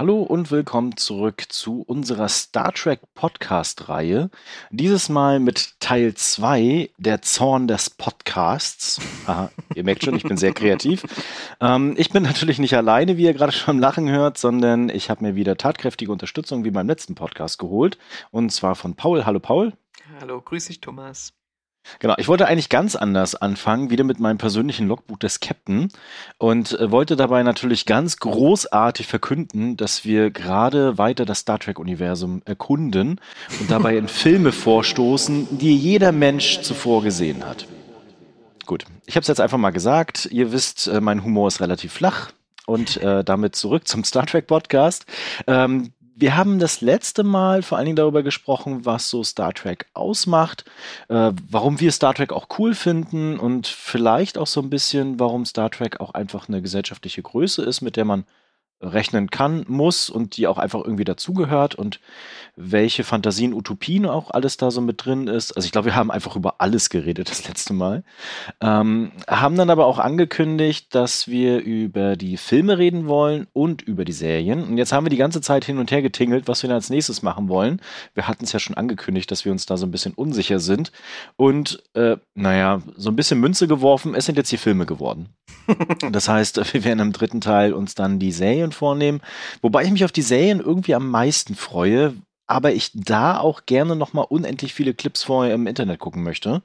Hallo und willkommen zurück zu unserer Star Trek Podcast-Reihe. Dieses Mal mit Teil 2, der Zorn des Podcasts. Aha, ihr merkt schon, ich bin sehr kreativ. Ähm, ich bin natürlich nicht alleine, wie ihr gerade schon im Lachen hört, sondern ich habe mir wieder tatkräftige Unterstützung wie beim letzten Podcast geholt. Und zwar von Paul. Hallo Paul. Hallo, grüß dich Thomas. Genau, ich wollte eigentlich ganz anders anfangen, wieder mit meinem persönlichen Logbuch des Captain und äh, wollte dabei natürlich ganz großartig verkünden, dass wir gerade weiter das Star Trek-Universum erkunden und dabei in Filme vorstoßen, die jeder Mensch zuvor gesehen hat. Gut, ich habe es jetzt einfach mal gesagt. Ihr wisst, äh, mein Humor ist relativ flach und äh, damit zurück zum Star Trek Podcast. Ähm, wir haben das letzte Mal vor allen Dingen darüber gesprochen, was so Star Trek ausmacht, äh, warum wir Star Trek auch cool finden und vielleicht auch so ein bisschen, warum Star Trek auch einfach eine gesellschaftliche Größe ist, mit der man rechnen kann, muss und die auch einfach irgendwie dazugehört und welche Fantasien, Utopien auch alles da so mit drin ist. Also ich glaube, wir haben einfach über alles geredet das letzte Mal. Ähm, haben dann aber auch angekündigt, dass wir über die Filme reden wollen und über die Serien. Und jetzt haben wir die ganze Zeit hin und her getingelt, was wir dann als nächstes machen wollen. Wir hatten es ja schon angekündigt, dass wir uns da so ein bisschen unsicher sind. Und äh, naja, so ein bisschen Münze geworfen, es sind jetzt die Filme geworden. das heißt, wir werden im dritten Teil uns dann die Serien vornehmen. Wobei ich mich auf die Serien irgendwie am meisten freue, aber ich da auch gerne noch mal unendlich viele Clips vorher im Internet gucken möchte.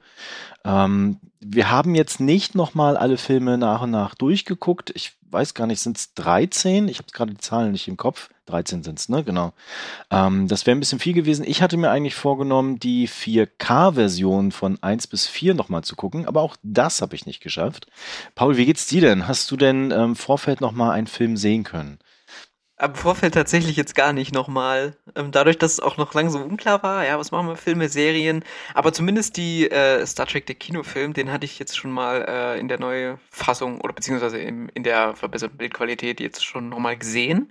Ähm, wir haben jetzt nicht noch mal alle Filme nach und nach durchgeguckt. Ich weiß gar nicht, sind es 13? Ich habe gerade die Zahlen nicht im Kopf. 13 sind es, ne? Genau. Ähm, das wäre ein bisschen viel gewesen. Ich hatte mir eigentlich vorgenommen, die 4K-Version von 1 bis 4 nochmal zu gucken, aber auch das habe ich nicht geschafft. Paul, wie geht's dir denn? Hast du denn im ähm, Vorfeld nochmal einen Film sehen können? Am Vorfeld tatsächlich jetzt gar nicht nochmal. Ähm, dadurch, dass es auch noch lange so unklar war, ja, was machen wir Filme, Serien. Aber zumindest die äh, Star Trek, der Kinofilm, den hatte ich jetzt schon mal äh, in der neuen Fassung oder beziehungsweise in, in der verbesserten Bildqualität jetzt schon nochmal gesehen.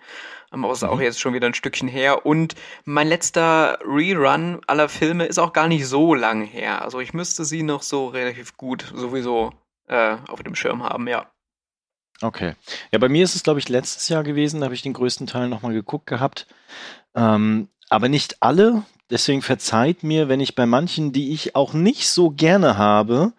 Ähm, aber es ist auch mhm. jetzt schon wieder ein Stückchen her. Und mein letzter Rerun aller Filme ist auch gar nicht so lang her. Also ich müsste sie noch so relativ gut sowieso äh, auf dem Schirm haben, ja. Okay. Ja, bei mir ist es, glaube ich, letztes Jahr gewesen, da habe ich den größten Teil nochmal geguckt gehabt. Ähm, aber nicht alle. Deswegen verzeiht mir, wenn ich bei manchen, die ich auch nicht so gerne habe,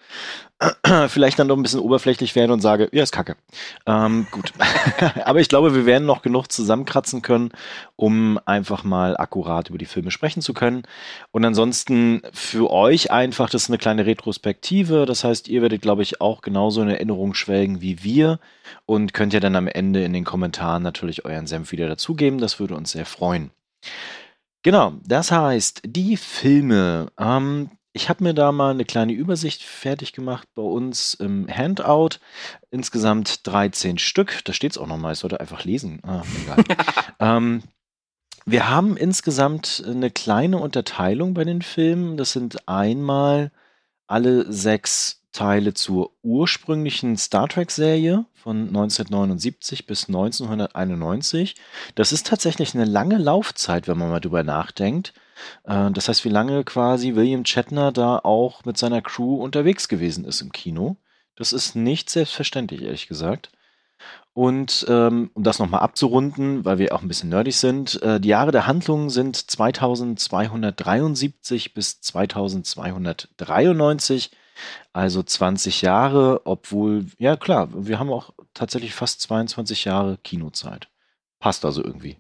vielleicht dann doch ein bisschen oberflächlich werde und sage, ja, ist kacke. Ähm, gut. Aber ich glaube, wir werden noch genug zusammenkratzen können, um einfach mal akkurat über die Filme sprechen zu können. Und ansonsten für euch einfach, das ist eine kleine Retrospektive. Das heißt, ihr werdet, glaube ich, auch genauso in Erinnerung schwelgen wie wir und könnt ja dann am Ende in den Kommentaren natürlich euren Senf wieder dazugeben. Das würde uns sehr freuen. Genau, das heißt, die Filme. Ähm, ich habe mir da mal eine kleine Übersicht fertig gemacht bei uns im Handout. Insgesamt 13 Stück. Da steht es auch nochmal, ich sollte einfach lesen. Ah, egal. ähm, wir haben insgesamt eine kleine Unterteilung bei den Filmen. Das sind einmal alle sechs Teile zur ursprünglichen Star Trek-Serie von 1979 bis 1991. Das ist tatsächlich eine lange Laufzeit, wenn man mal drüber nachdenkt. Äh, das heißt, wie lange quasi William Shatner da auch mit seiner Crew unterwegs gewesen ist im Kino. Das ist nicht selbstverständlich, ehrlich gesagt. Und ähm, um das nochmal abzurunden, weil wir auch ein bisschen nerdig sind, äh, die Jahre der Handlung sind 2273 bis 2293, also 20 Jahre, obwohl, ja klar, wir haben auch tatsächlich fast 22 Jahre Kinozeit. Passt also irgendwie.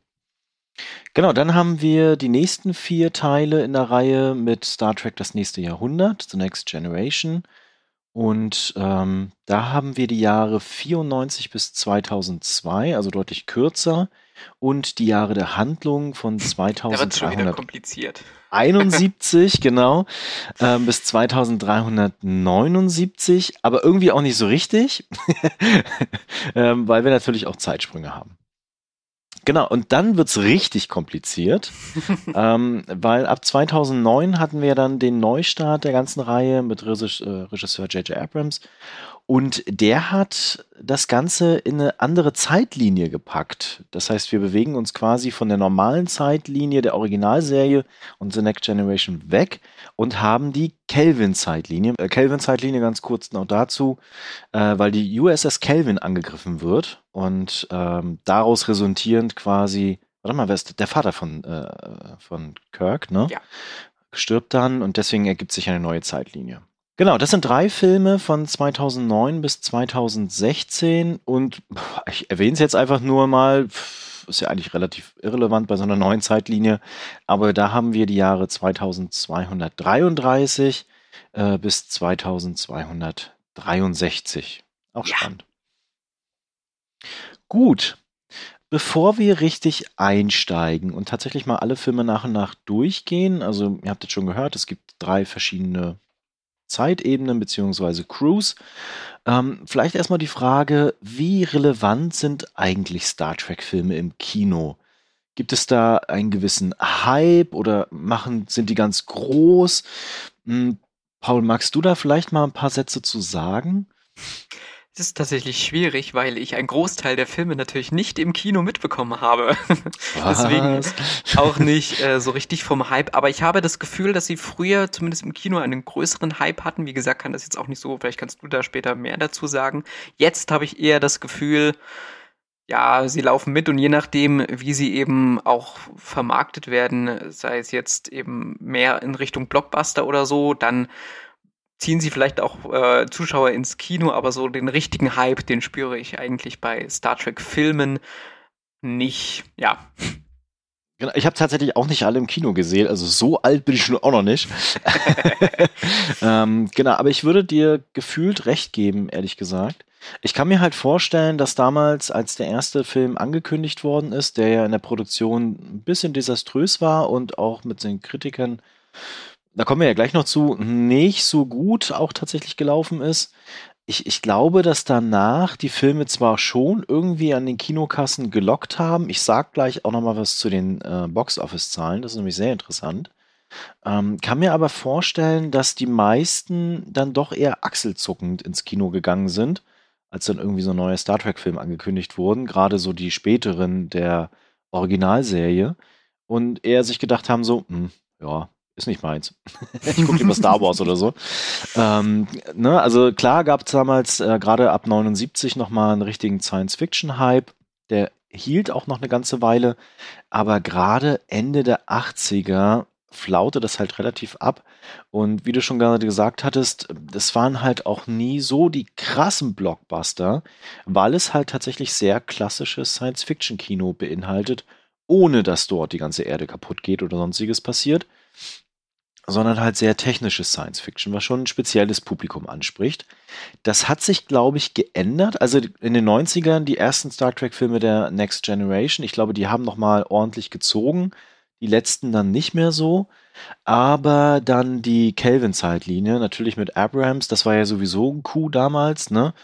Genau, dann haben wir die nächsten vier Teile in der Reihe mit Star Trek Das nächste Jahrhundert, The Next Generation. Und ähm, da haben wir die Jahre 94 bis 2002, also deutlich kürzer, und die Jahre der Handlung von 2371, genau, ähm, bis 2379, aber irgendwie auch nicht so richtig, ähm, weil wir natürlich auch Zeitsprünge haben. Genau, und dann wird's richtig kompliziert, ähm, weil ab 2009 hatten wir dann den Neustart der ganzen Reihe mit Regisseur J.J. Abrams Und der hat das Ganze in eine andere Zeitlinie gepackt. Das heißt, wir bewegen uns quasi von der normalen Zeitlinie der Originalserie und The Next Generation weg und haben die Kelvin-Zeitlinie. Äh, Kelvin-Zeitlinie ganz kurz noch dazu, äh, weil die USS Kelvin angegriffen wird und ähm, daraus resultierend quasi, warte mal, wer ist der Vater von, äh, von Kirk, ne? Ja. Stirbt dann und deswegen ergibt sich eine neue Zeitlinie. Genau, das sind drei Filme von 2009 bis 2016 und ich erwähne es jetzt einfach nur mal, ist ja eigentlich relativ irrelevant bei so einer neuen Zeitlinie, aber da haben wir die Jahre 2233 äh, bis 2263. Auch Ja. spannend. Gut, bevor wir richtig einsteigen und tatsächlich mal alle Filme nach und nach durchgehen, also ihr habt jetzt schon gehört, es gibt drei verschiedene Zeitebenen beziehungsweise Crews. Ähm, vielleicht erstmal die Frage, wie relevant sind eigentlich Star Trek-Filme im Kino? Gibt es da einen gewissen Hype oder machen, sind die ganz groß? Hm, Paul, magst du da vielleicht mal ein paar Sätze zu sagen? Es ist tatsächlich schwierig, weil ich einen Großteil der Filme natürlich nicht im Kino mitbekommen habe. Deswegen auch nicht äh, so richtig vom Hype. Aber ich habe das Gefühl, dass sie früher zumindest im Kino einen größeren Hype hatten. Wie gesagt, kann das jetzt auch nicht so, vielleicht kannst du da später mehr dazu sagen. Jetzt habe ich eher das Gefühl, ja, sie laufen mit und je nachdem, wie sie eben auch vermarktet werden, sei es jetzt eben mehr in Richtung Blockbuster oder so, dann ziehen sie vielleicht auch äh, Zuschauer ins Kino, aber so den richtigen Hype, den spüre ich eigentlich bei Star Trek Filmen nicht. Ja, Genau, ich habe tatsächlich auch nicht alle im Kino gesehen, also so alt bin ich schon auch noch nicht. ähm, genau, aber ich würde dir gefühlt recht geben, ehrlich gesagt. Ich kann mir halt vorstellen, dass damals, als der erste Film angekündigt worden ist, der ja in der Produktion ein bisschen desaströs war und auch mit den Kritikern, da kommen wir ja gleich noch zu, nicht so gut auch tatsächlich gelaufen ist. Ich, ich glaube, dass danach die Filme zwar schon irgendwie an den Kinokassen gelockt haben. Ich sag gleich auch noch mal was zu den äh, Box-Office-Zahlen. Das ist nämlich sehr interessant. Ähm, kann mir aber vorstellen, dass die meisten dann doch eher achselzuckend ins Kino gegangen sind, als dann irgendwie so neue Star Trek-Filme angekündigt wurden. Gerade so die späteren der Originalserie. Und eher sich gedacht haben so, hm, ja, ist nicht meins. ich gucke lieber Star Wars oder so. Ähm, ne, also klar gab es damals äh, gerade ab 79 nochmal einen richtigen Science-Fiction-Hype. Der hielt auch noch eine ganze Weile, aber gerade Ende der 80er flaute das halt relativ ab. Und wie du schon gerade gesagt hattest, das waren halt auch nie so die krassen Blockbuster, weil es halt tatsächlich sehr klassisches Science-Fiction-Kino beinhaltet, ohne dass dort die ganze Erde kaputt geht oder sonstiges passiert sondern halt sehr technisches Science Fiction, was schon ein spezielles Publikum anspricht. Das hat sich, glaube ich, geändert. Also in den 90ern die ersten Star Trek Filme der Next Generation, ich glaube, die haben noch mal ordentlich gezogen, die letzten dann nicht mehr so, aber dann die Kelvin Zeitlinie, natürlich mit Abrams, das war ja sowieso ein Coup damals, ne?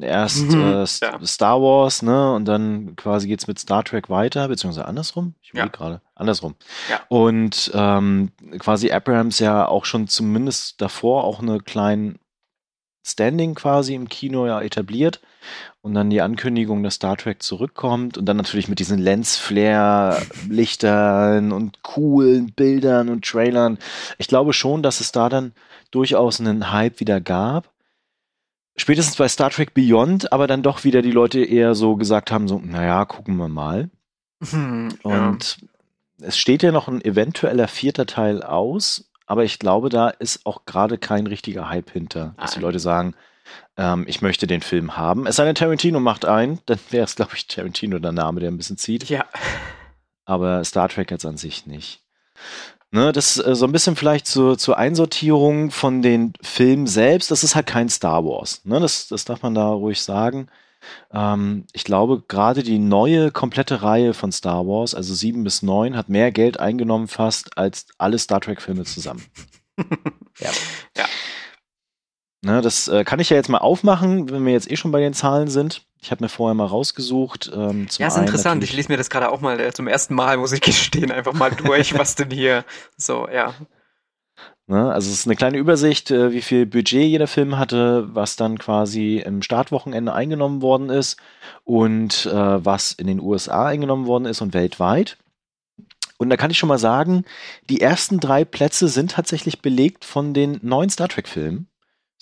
Erst Mhm, äh, ja. Star Wars, ne? Und dann quasi geht's mit Star Trek weiter, beziehungsweise andersrum. Ich Ja. überlege gerade. Andersrum. Ja. Und ähm, quasi Abrams ja auch schon zumindest davor auch eine kleinen Standing quasi im Kino ja etabliert. Und dann die Ankündigung, dass Star Trek zurückkommt und dann natürlich mit diesen Lensflare-Lichtern und coolen Bildern und Trailern. Ich glaube schon, dass es da dann durchaus einen Hype wieder gab spätestens bei Star Trek Beyond, aber dann doch wieder die Leute eher so gesagt haben, so, naja, gucken wir mal. Hm, ja. Und es steht ja noch ein eventueller vierter Teil aus, aber ich glaube, da ist auch gerade kein richtiger Hype hinter, dass die Nein. Leute sagen, ähm, ich möchte den Film haben. Es sei denn, Tarantino macht einen, dann wäre es, glaube ich, Tarantino der Name, der ein bisschen zieht, ja. aber Star Trek jetzt an sich nicht. Ne, das äh, so ein bisschen vielleicht zur, zur Einsortierung von den Filmen selbst. Das ist halt kein Star Wars. Ne, das, das darf man da ruhig sagen. Ähm, ich glaube, gerade die neue komplette Reihe von Star Wars, also sieben bis neun, hat mehr Geld eingenommen fast als alle Star Trek-Filme zusammen. ja. Ja. Ne, das äh, kann ich ja jetzt mal aufmachen, wenn wir jetzt eh schon bei den Zahlen sind. Ich habe mir vorher mal rausgesucht. Ähm, Ja, ist interessant. Ich lese mir das gerade auch mal äh, zum ersten Mal, muss ich gestehen, einfach mal durch, was denn hier so, ja. Ne? Also es ist eine kleine Übersicht, äh, wie viel Budget jeder Film hatte, was dann quasi im Startwochenende eingenommen worden ist und äh, was in den USA eingenommen worden ist und weltweit. Und da kann ich schon mal sagen, die ersten drei Plätze sind tatsächlich belegt von den neuen Star Trek-Filmen.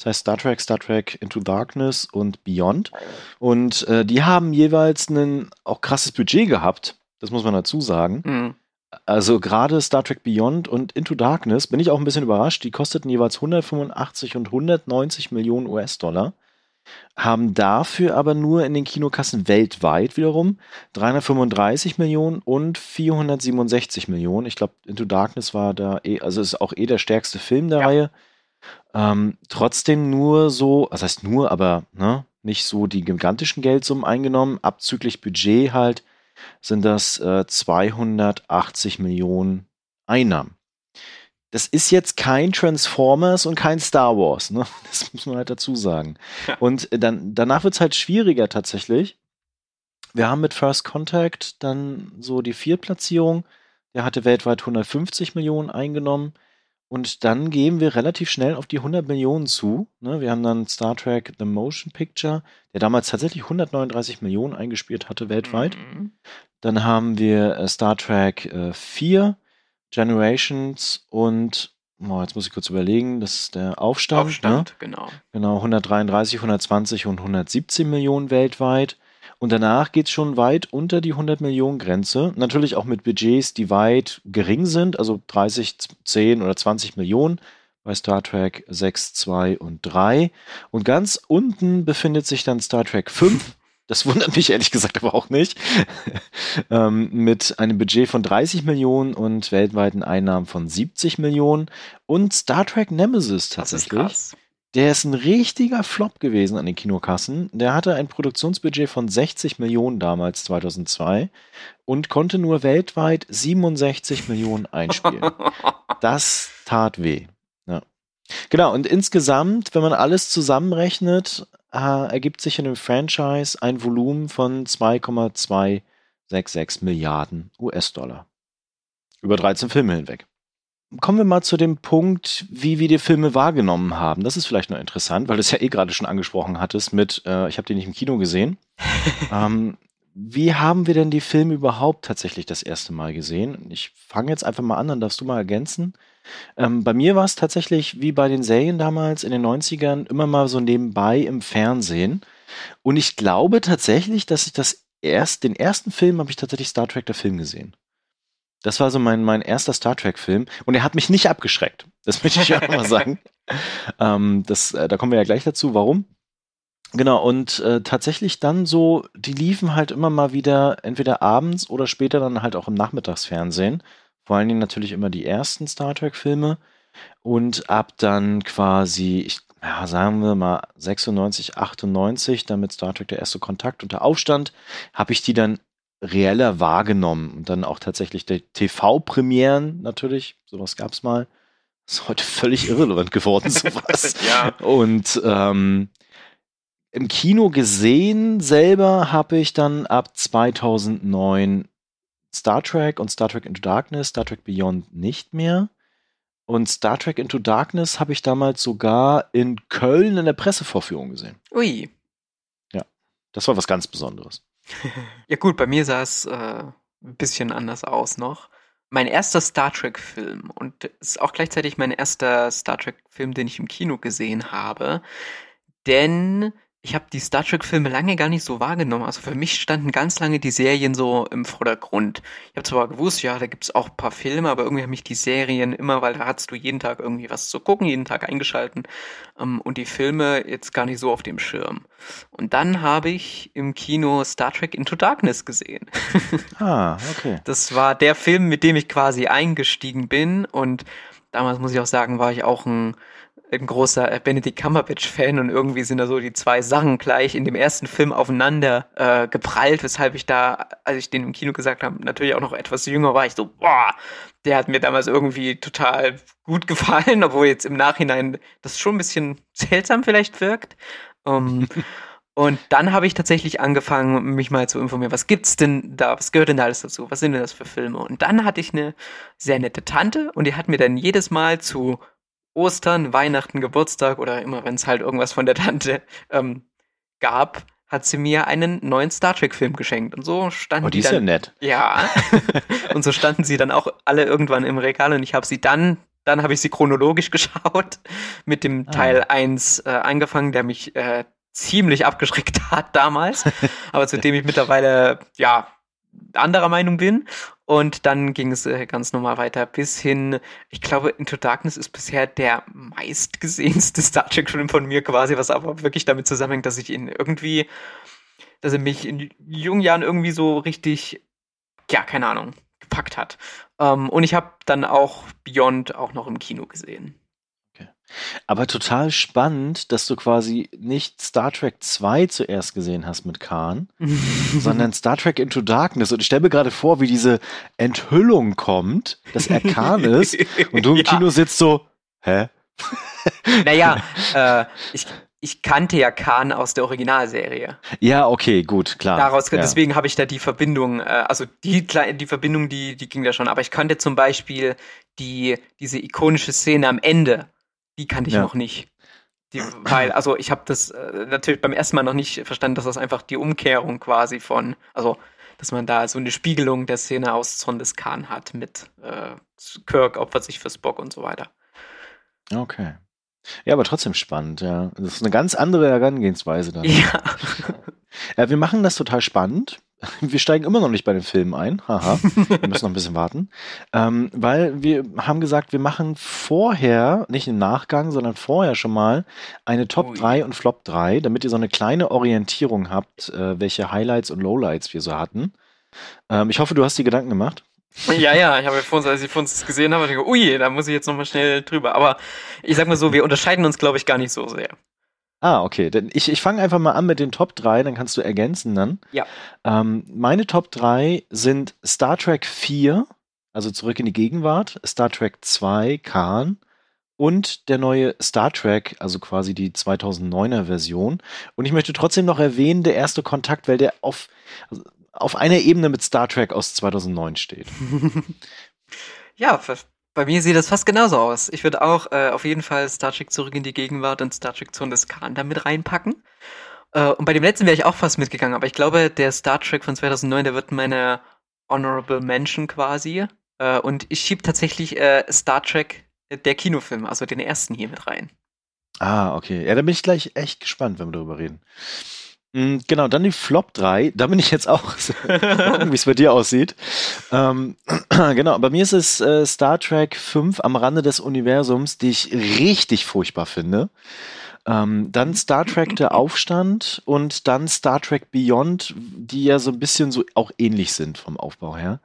Das heißt Star Trek, Star Trek Into Darkness und Beyond. Und äh, die haben jeweils ein auch krasses Budget gehabt. Das muss man dazu sagen. Mhm. Also gerade Star Trek Beyond und Into Darkness bin ich auch ein bisschen überrascht. Die kosteten jeweils 185 und 190 Millionen US-Dollar, haben dafür aber nur in den Kinokassen weltweit wiederum 335 Millionen und 467 Millionen. Ich glaube, Into Darkness war da eh, also ist auch eh der stärkste Film der Ja. Reihe. Ähm, trotzdem nur so, das heißt nur, aber ne, nicht so die gigantischen Geldsummen eingenommen, abzüglich Budget halt sind das äh, 280 Millionen Einnahmen. Das ist jetzt kein Transformers und kein Star Wars, ne? Das muss man halt dazu sagen. Ja. Und dann, danach wird es halt schwieriger tatsächlich. Wir haben mit First Contact dann so die Viertplatzierung. Der hatte weltweit 150 Millionen eingenommen. Und dann gehen wir relativ schnell auf die 100 Millionen zu. Ne? Wir haben dann Star Trek The Motion Picture, der damals tatsächlich 139 Millionen eingespielt hatte weltweit. Mhm. Dann haben wir äh, Star Trek äh, 4, Generations und, oh, jetzt muss ich kurz überlegen, das ist der Aufstand. Aufstand, genau. Ne? Genau, 133, 120 und 117 Millionen weltweit. Und danach geht es schon weit unter die 100 Millionen Grenze. Natürlich auch mit Budgets, die weit gering sind, also 30, 10 oder 20 Millionen bei Star Trek 6, 2 und 3. Und ganz unten befindet sich dann Star Trek 5. Das wundert mich ehrlich gesagt aber auch nicht. ähm, mit einem Budget von 30 Millionen und weltweiten Einnahmen von 70 Millionen. Und Star Trek Nemesis Das ist tatsächlich. krass. Der ist ein richtiger Flop gewesen an den Kinokassen. Der hatte ein Produktionsbudget von 60 Millionen damals, 2002, und konnte nur weltweit 67 Millionen einspielen. Das tat weh. Ja. Genau, und insgesamt, wenn man alles zusammenrechnet, äh, ergibt sich in dem Franchise ein Volumen von 2,266 Milliarden US-Dollar. Über 13 Filme hinweg. Kommen wir mal zu dem Punkt, wie wir die Filme wahrgenommen haben. Das ist vielleicht noch interessant, weil du es ja eh gerade schon angesprochen hattest mit, äh, ich habe die nicht im Kino gesehen. ähm, wie haben wir denn die Filme überhaupt tatsächlich das erste Mal gesehen? Ich fange jetzt einfach mal an, dann darfst du mal ergänzen. Ähm, bei mir war es tatsächlich wie bei den Serien damals in den 90ern immer mal so nebenbei im Fernsehen. Und ich glaube tatsächlich, dass ich das erst, den ersten Film habe ich tatsächlich Star Trek der Film gesehen. Das war so mein, mein erster Star Trek-Film und er hat mich nicht abgeschreckt. Das möchte ich auch mal sagen. Ähm, das, äh, da kommen wir ja gleich dazu, warum. Genau, und äh, tatsächlich dann so, die liefen halt immer mal wieder entweder abends oder später dann halt auch im Nachmittagsfernsehen. Vor allen Dingen natürlich immer die ersten Star Trek-Filme. Und ab dann quasi, ich, ja, sagen wir mal 96, 98, dann mit Star Trek der erste Kontakt und der Aufstand, habe ich die dann reeller wahrgenommen. Und dann auch tatsächlich der TV-Premieren natürlich, sowas gab es mal. ist heute völlig irrelevant geworden, sowas. ja. Und ähm, im Kino gesehen selber habe ich dann ab 2009 Star Trek und Star Trek Into Darkness, Star Trek Beyond nicht mehr. Und Star Trek Into Darkness habe ich damals sogar in Köln in der Pressevorführung gesehen. Ui. Das war was ganz Besonderes. Ja gut, bei mir sah es äh, ein bisschen anders aus noch. Mein erster Star Trek-Film und ist auch gleichzeitig mein erster Star Trek-Film, den ich im Kino gesehen habe. Denn ich habe die Star Trek-Filme lange gar nicht so wahrgenommen. Also für mich standen ganz lange die Serien so im Vordergrund. Ich habe zwar gewusst, ja, da gibt's auch ein paar Filme, aber irgendwie haben mich die Serien immer, weil da hattest du jeden Tag irgendwie was zu gucken, jeden Tag eingeschalten ähm, und die Filme jetzt gar nicht so auf dem Schirm. Und dann habe ich im Kino Star Trek Into Darkness gesehen. Ah, okay. Das war der Film, mit dem ich quasi eingestiegen bin. Und damals muss ich auch sagen, war ich auch ein, ein großer Benedict Cumberbatch-Fan und irgendwie sind da so die zwei Sachen gleich in dem ersten Film aufeinander äh, geprallt, weshalb ich da, als ich den im Kino gesagt habe, natürlich auch noch etwas jünger war, ich so, boah, der hat mir damals irgendwie total gut gefallen, obwohl jetzt im Nachhinein das schon ein bisschen seltsam vielleicht wirkt. Ähm, und dann habe ich tatsächlich angefangen, mich mal zu informieren, was gibt's denn da, was gehört denn da alles dazu, was sind denn das für Filme? Und dann hatte ich eine sehr nette Tante und die hat mir dann jedes Mal zu Ostern, Weihnachten, Geburtstag oder immer wenn es halt irgendwas von der Tante ähm, gab, hat sie mir einen neuen Star Trek Film geschenkt und so standen Oh, die die ist ja nett. ja und so standen sie dann auch alle irgendwann im Regal und ich habe sie dann dann habe ich sie chronologisch geschaut mit dem Ah. Teil 1 äh, angefangen, der mich äh, ziemlich abgeschreckt hat damals, aber zu dem ich mittlerweile ja anderer Meinung bin und dann ging es äh, ganz normal weiter bis hin, ich glaube Into Darkness ist bisher der meistgesehenste Star Trek Film von mir quasi, was aber wirklich damit zusammenhängt, dass ich ihn irgendwie dass er mich in jungen Jahren irgendwie so richtig ja, keine Ahnung, gepackt hat. Ähm, und ich habe dann auch Beyond auch noch im Kino gesehen. Aber total spannend, dass du quasi nicht Star Trek 2 zuerst gesehen hast mit Khan, sondern Star Trek Into Darkness. Und ich stelle mir gerade vor, wie diese Enthüllung kommt, dass er Khan ist und du im Ja. Kino sitzt so, hä? Naja, äh, ich, ich kannte ja Khan aus der Originalserie. Ja, okay, gut, klar. Daraus, ja. deswegen habe ich da die Verbindung, äh, also die, die Verbindung, die, die ging da schon. Aber ich kannte zum Beispiel die, diese ikonische Szene am Ende, die kannte ich Ja. noch nicht. Die, weil, also ich habe das äh, natürlich beim ersten Mal noch nicht verstanden, dass das einfach die Umkehrung quasi von, also dass man da so eine Spiegelung der Szene aus Zorn des Khan hat mit äh, Kirk opfert sich für Spock und so weiter. Okay. Ja, aber trotzdem spannend, ja. Das ist eine ganz andere Herangehensweise dann. Ja. Ja, wir machen das total spannend. Wir steigen immer noch nicht bei den Filmen ein. Haha. Wir müssen noch ein bisschen warten. Ähm, weil wir haben gesagt, wir machen vorher, nicht im Nachgang, sondern vorher schon mal eine Top Ui. 3 und Flop 3, damit ihr so eine kleine Orientierung habt, äh, welche Highlights und Lowlights wir so hatten. Ähm, ich hoffe, du hast die Gedanken gemacht. Ja, ja, ich habe ja vorhin, als ich vorhin das gesehen habe, ich, ui, da muss ich jetzt nochmal schnell drüber. Aber ich sag mal so, wir unterscheiden uns, glaube ich, gar nicht so sehr. Ah, okay. Denn ich, ich fange einfach mal an mit den Top 3, dann kannst du ergänzen dann. Ja. Ähm, meine Top 3 sind Star Trek 4, also zurück in die Gegenwart, Star Trek 2, Khan und der neue Star Trek, also quasi die 2009er Version. Und ich möchte trotzdem noch erwähnen, der erste Kontakt, weil der auf, also auf einer Ebene mit Star Trek aus 2009 steht. Ja, bei mir sieht das fast genauso aus. Ich würde auch äh, auf jeden Fall Star Trek zurück in die Gegenwart und Star Trek Zorn des Khan da mit reinpacken. Äh, und bei dem letzten wäre ich auch fast mitgegangen, aber ich glaube, der Star Trek von 2009, der wird meine Honorable Mention quasi. Äh, und ich schieb tatsächlich äh, Star Trek, äh, der Kinofilm, also den ersten hier mit rein. Ah, okay. Ja, da bin ich gleich echt gespannt, wenn wir darüber reden. Mm, Genau, dann die Flop 3. Da bin ich jetzt auch wie es bei dir aussieht. Ähm, genau, bei mir ist es äh, Star Trek 5 am Rande des Universums, die ich richtig furchtbar finde. Ähm, dann Star Trek Der Aufstand und dann Star Trek Beyond, die ja so ein bisschen so auch ähnlich sind vom Aufbau her.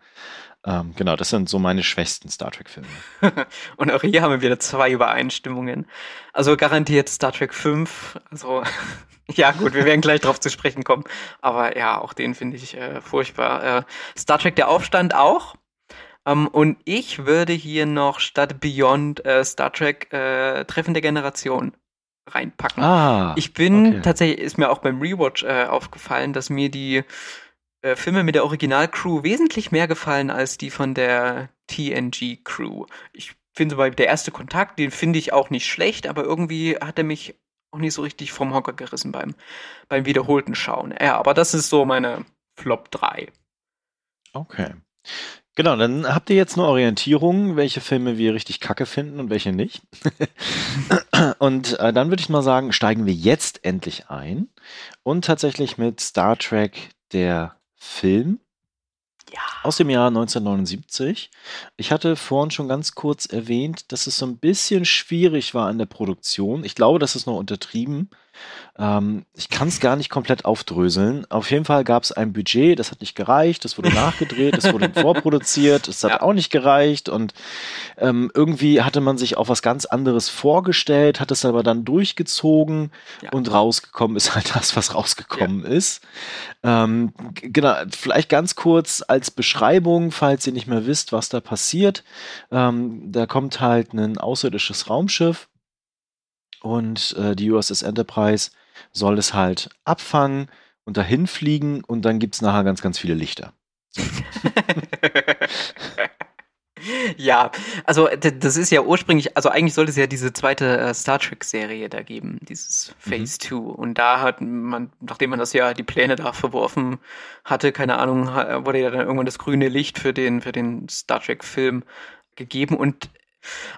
Ähm, genau, das sind so meine schwächsten Star Trek-Filme. Und auch hier haben wir wieder zwei Übereinstimmungen. Also garantiert Star Trek 5. Also, ja gut, wir werden gleich drauf zu sprechen kommen. Aber ja, auch den finde ich äh, furchtbar. Äh, Star Trek Der Aufstand auch. Ähm, und ich würde hier noch statt Beyond äh, Star Trek äh, Treffen der Generation reinpacken. Ah, Ich bin okay. tatsächlich, ist mir auch beim Rewatch äh, aufgefallen, dass mir die äh, Filme mit der Originalcrew wesentlich mehr gefallen als die von der TNG-Crew. Ich finde bei der erste Kontakt, den finde ich auch nicht schlecht, aber irgendwie hat er mich auch nicht so richtig vom Hocker gerissen beim, beim wiederholten Schauen. Ja, aber das ist so meine Flop 3. Okay. Genau, dann habt ihr jetzt eine Orientierung, welche Filme wir richtig kacke finden und welche nicht. und äh, dann würde ich mal sagen, steigen wir jetzt endlich ein und tatsächlich mit Star Trek der Film Ja. aus dem Jahr 1979. Ich hatte vorhin schon ganz kurz erwähnt, dass es so ein bisschen schwierig war an der Produktion. Ich glaube, das ist noch untertrieben. Ähm, ich kann es gar nicht komplett aufdröseln. Auf jeden Fall gab es ein Budget, das hat nicht gereicht, das wurde nachgedreht, das wurde vorproduziert, es hat Ja. auch nicht gereicht und ähm, irgendwie hatte man sich auch was ganz anderes vorgestellt, hat es aber dann durchgezogen Ja. und rausgekommen ist halt das, was rausgekommen ist. Ähm, genau, vielleicht ganz kurz als Beschreibung, falls ihr nicht mehr wisst, was da passiert. Ähm, da kommt halt ein außerirdisches Raumschiff und äh, die USS Enterprise soll es halt abfangen und dahin fliegen und dann gibt's nachher ganz, ganz viele Lichter. Ja, also das ist ja ursprünglich, also eigentlich sollte es ja diese zweite äh, Star Trek-Serie da geben, dieses Phase 2. Mhm. Und da hat man, nachdem man das ja die Pläne da verworfen hatte, keine Ahnung, wurde ja dann irgendwann das grüne Licht für den, für den Star Trek-Film gegeben. Und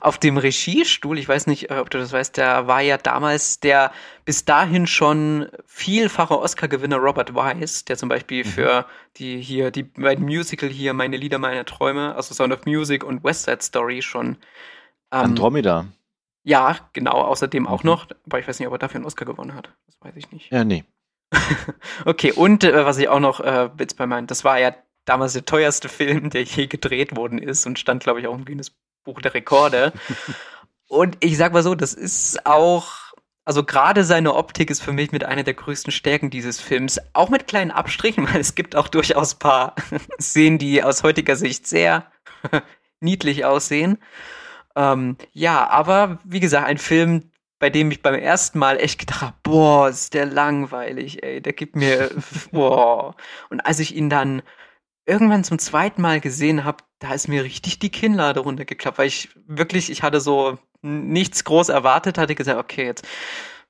auf dem Regiestuhl, ich weiß nicht, ob du das weißt, da war ja damals der bis dahin schon vielfache Oscar-Gewinner Robert Wise, der zum Beispiel mhm. für die hier, die beiden Musical hier, Meine Lieder, meine Träume, also Sound of Music und West Side Story schon. Ähm, Andromeda. Ja, genau, außerdem auch mhm. noch, aber ich weiß nicht, ob er dafür einen Oscar gewonnen hat. Das weiß ich nicht. Ja, nee. okay, und äh, was ich auch noch äh, jetzt bei meinen, das war ja damals der teuerste Film, der je gedreht worden ist und stand, glaube ich, auch im Guinness Buch der Rekorde. Und ich sag mal so, das ist auch, also gerade seine Optik ist für mich mit einer der größten Stärken dieses Films. Auch mit kleinen Abstrichen, weil es gibt auch durchaus paar Szenen, die aus heutiger Sicht sehr niedlich aussehen. Ähm, ja, aber wie gesagt, ein Film, bei dem ich beim ersten Mal echt gedacht habe, boah, ist der langweilig, ey, der gibt mir, boah. Und als ich ihn dann irgendwann zum zweiten Mal gesehen habe, da ist mir richtig die Kinnlade runtergeklappt, weil ich wirklich, ich hatte so nichts groß erwartet, hatte gesagt, okay, jetzt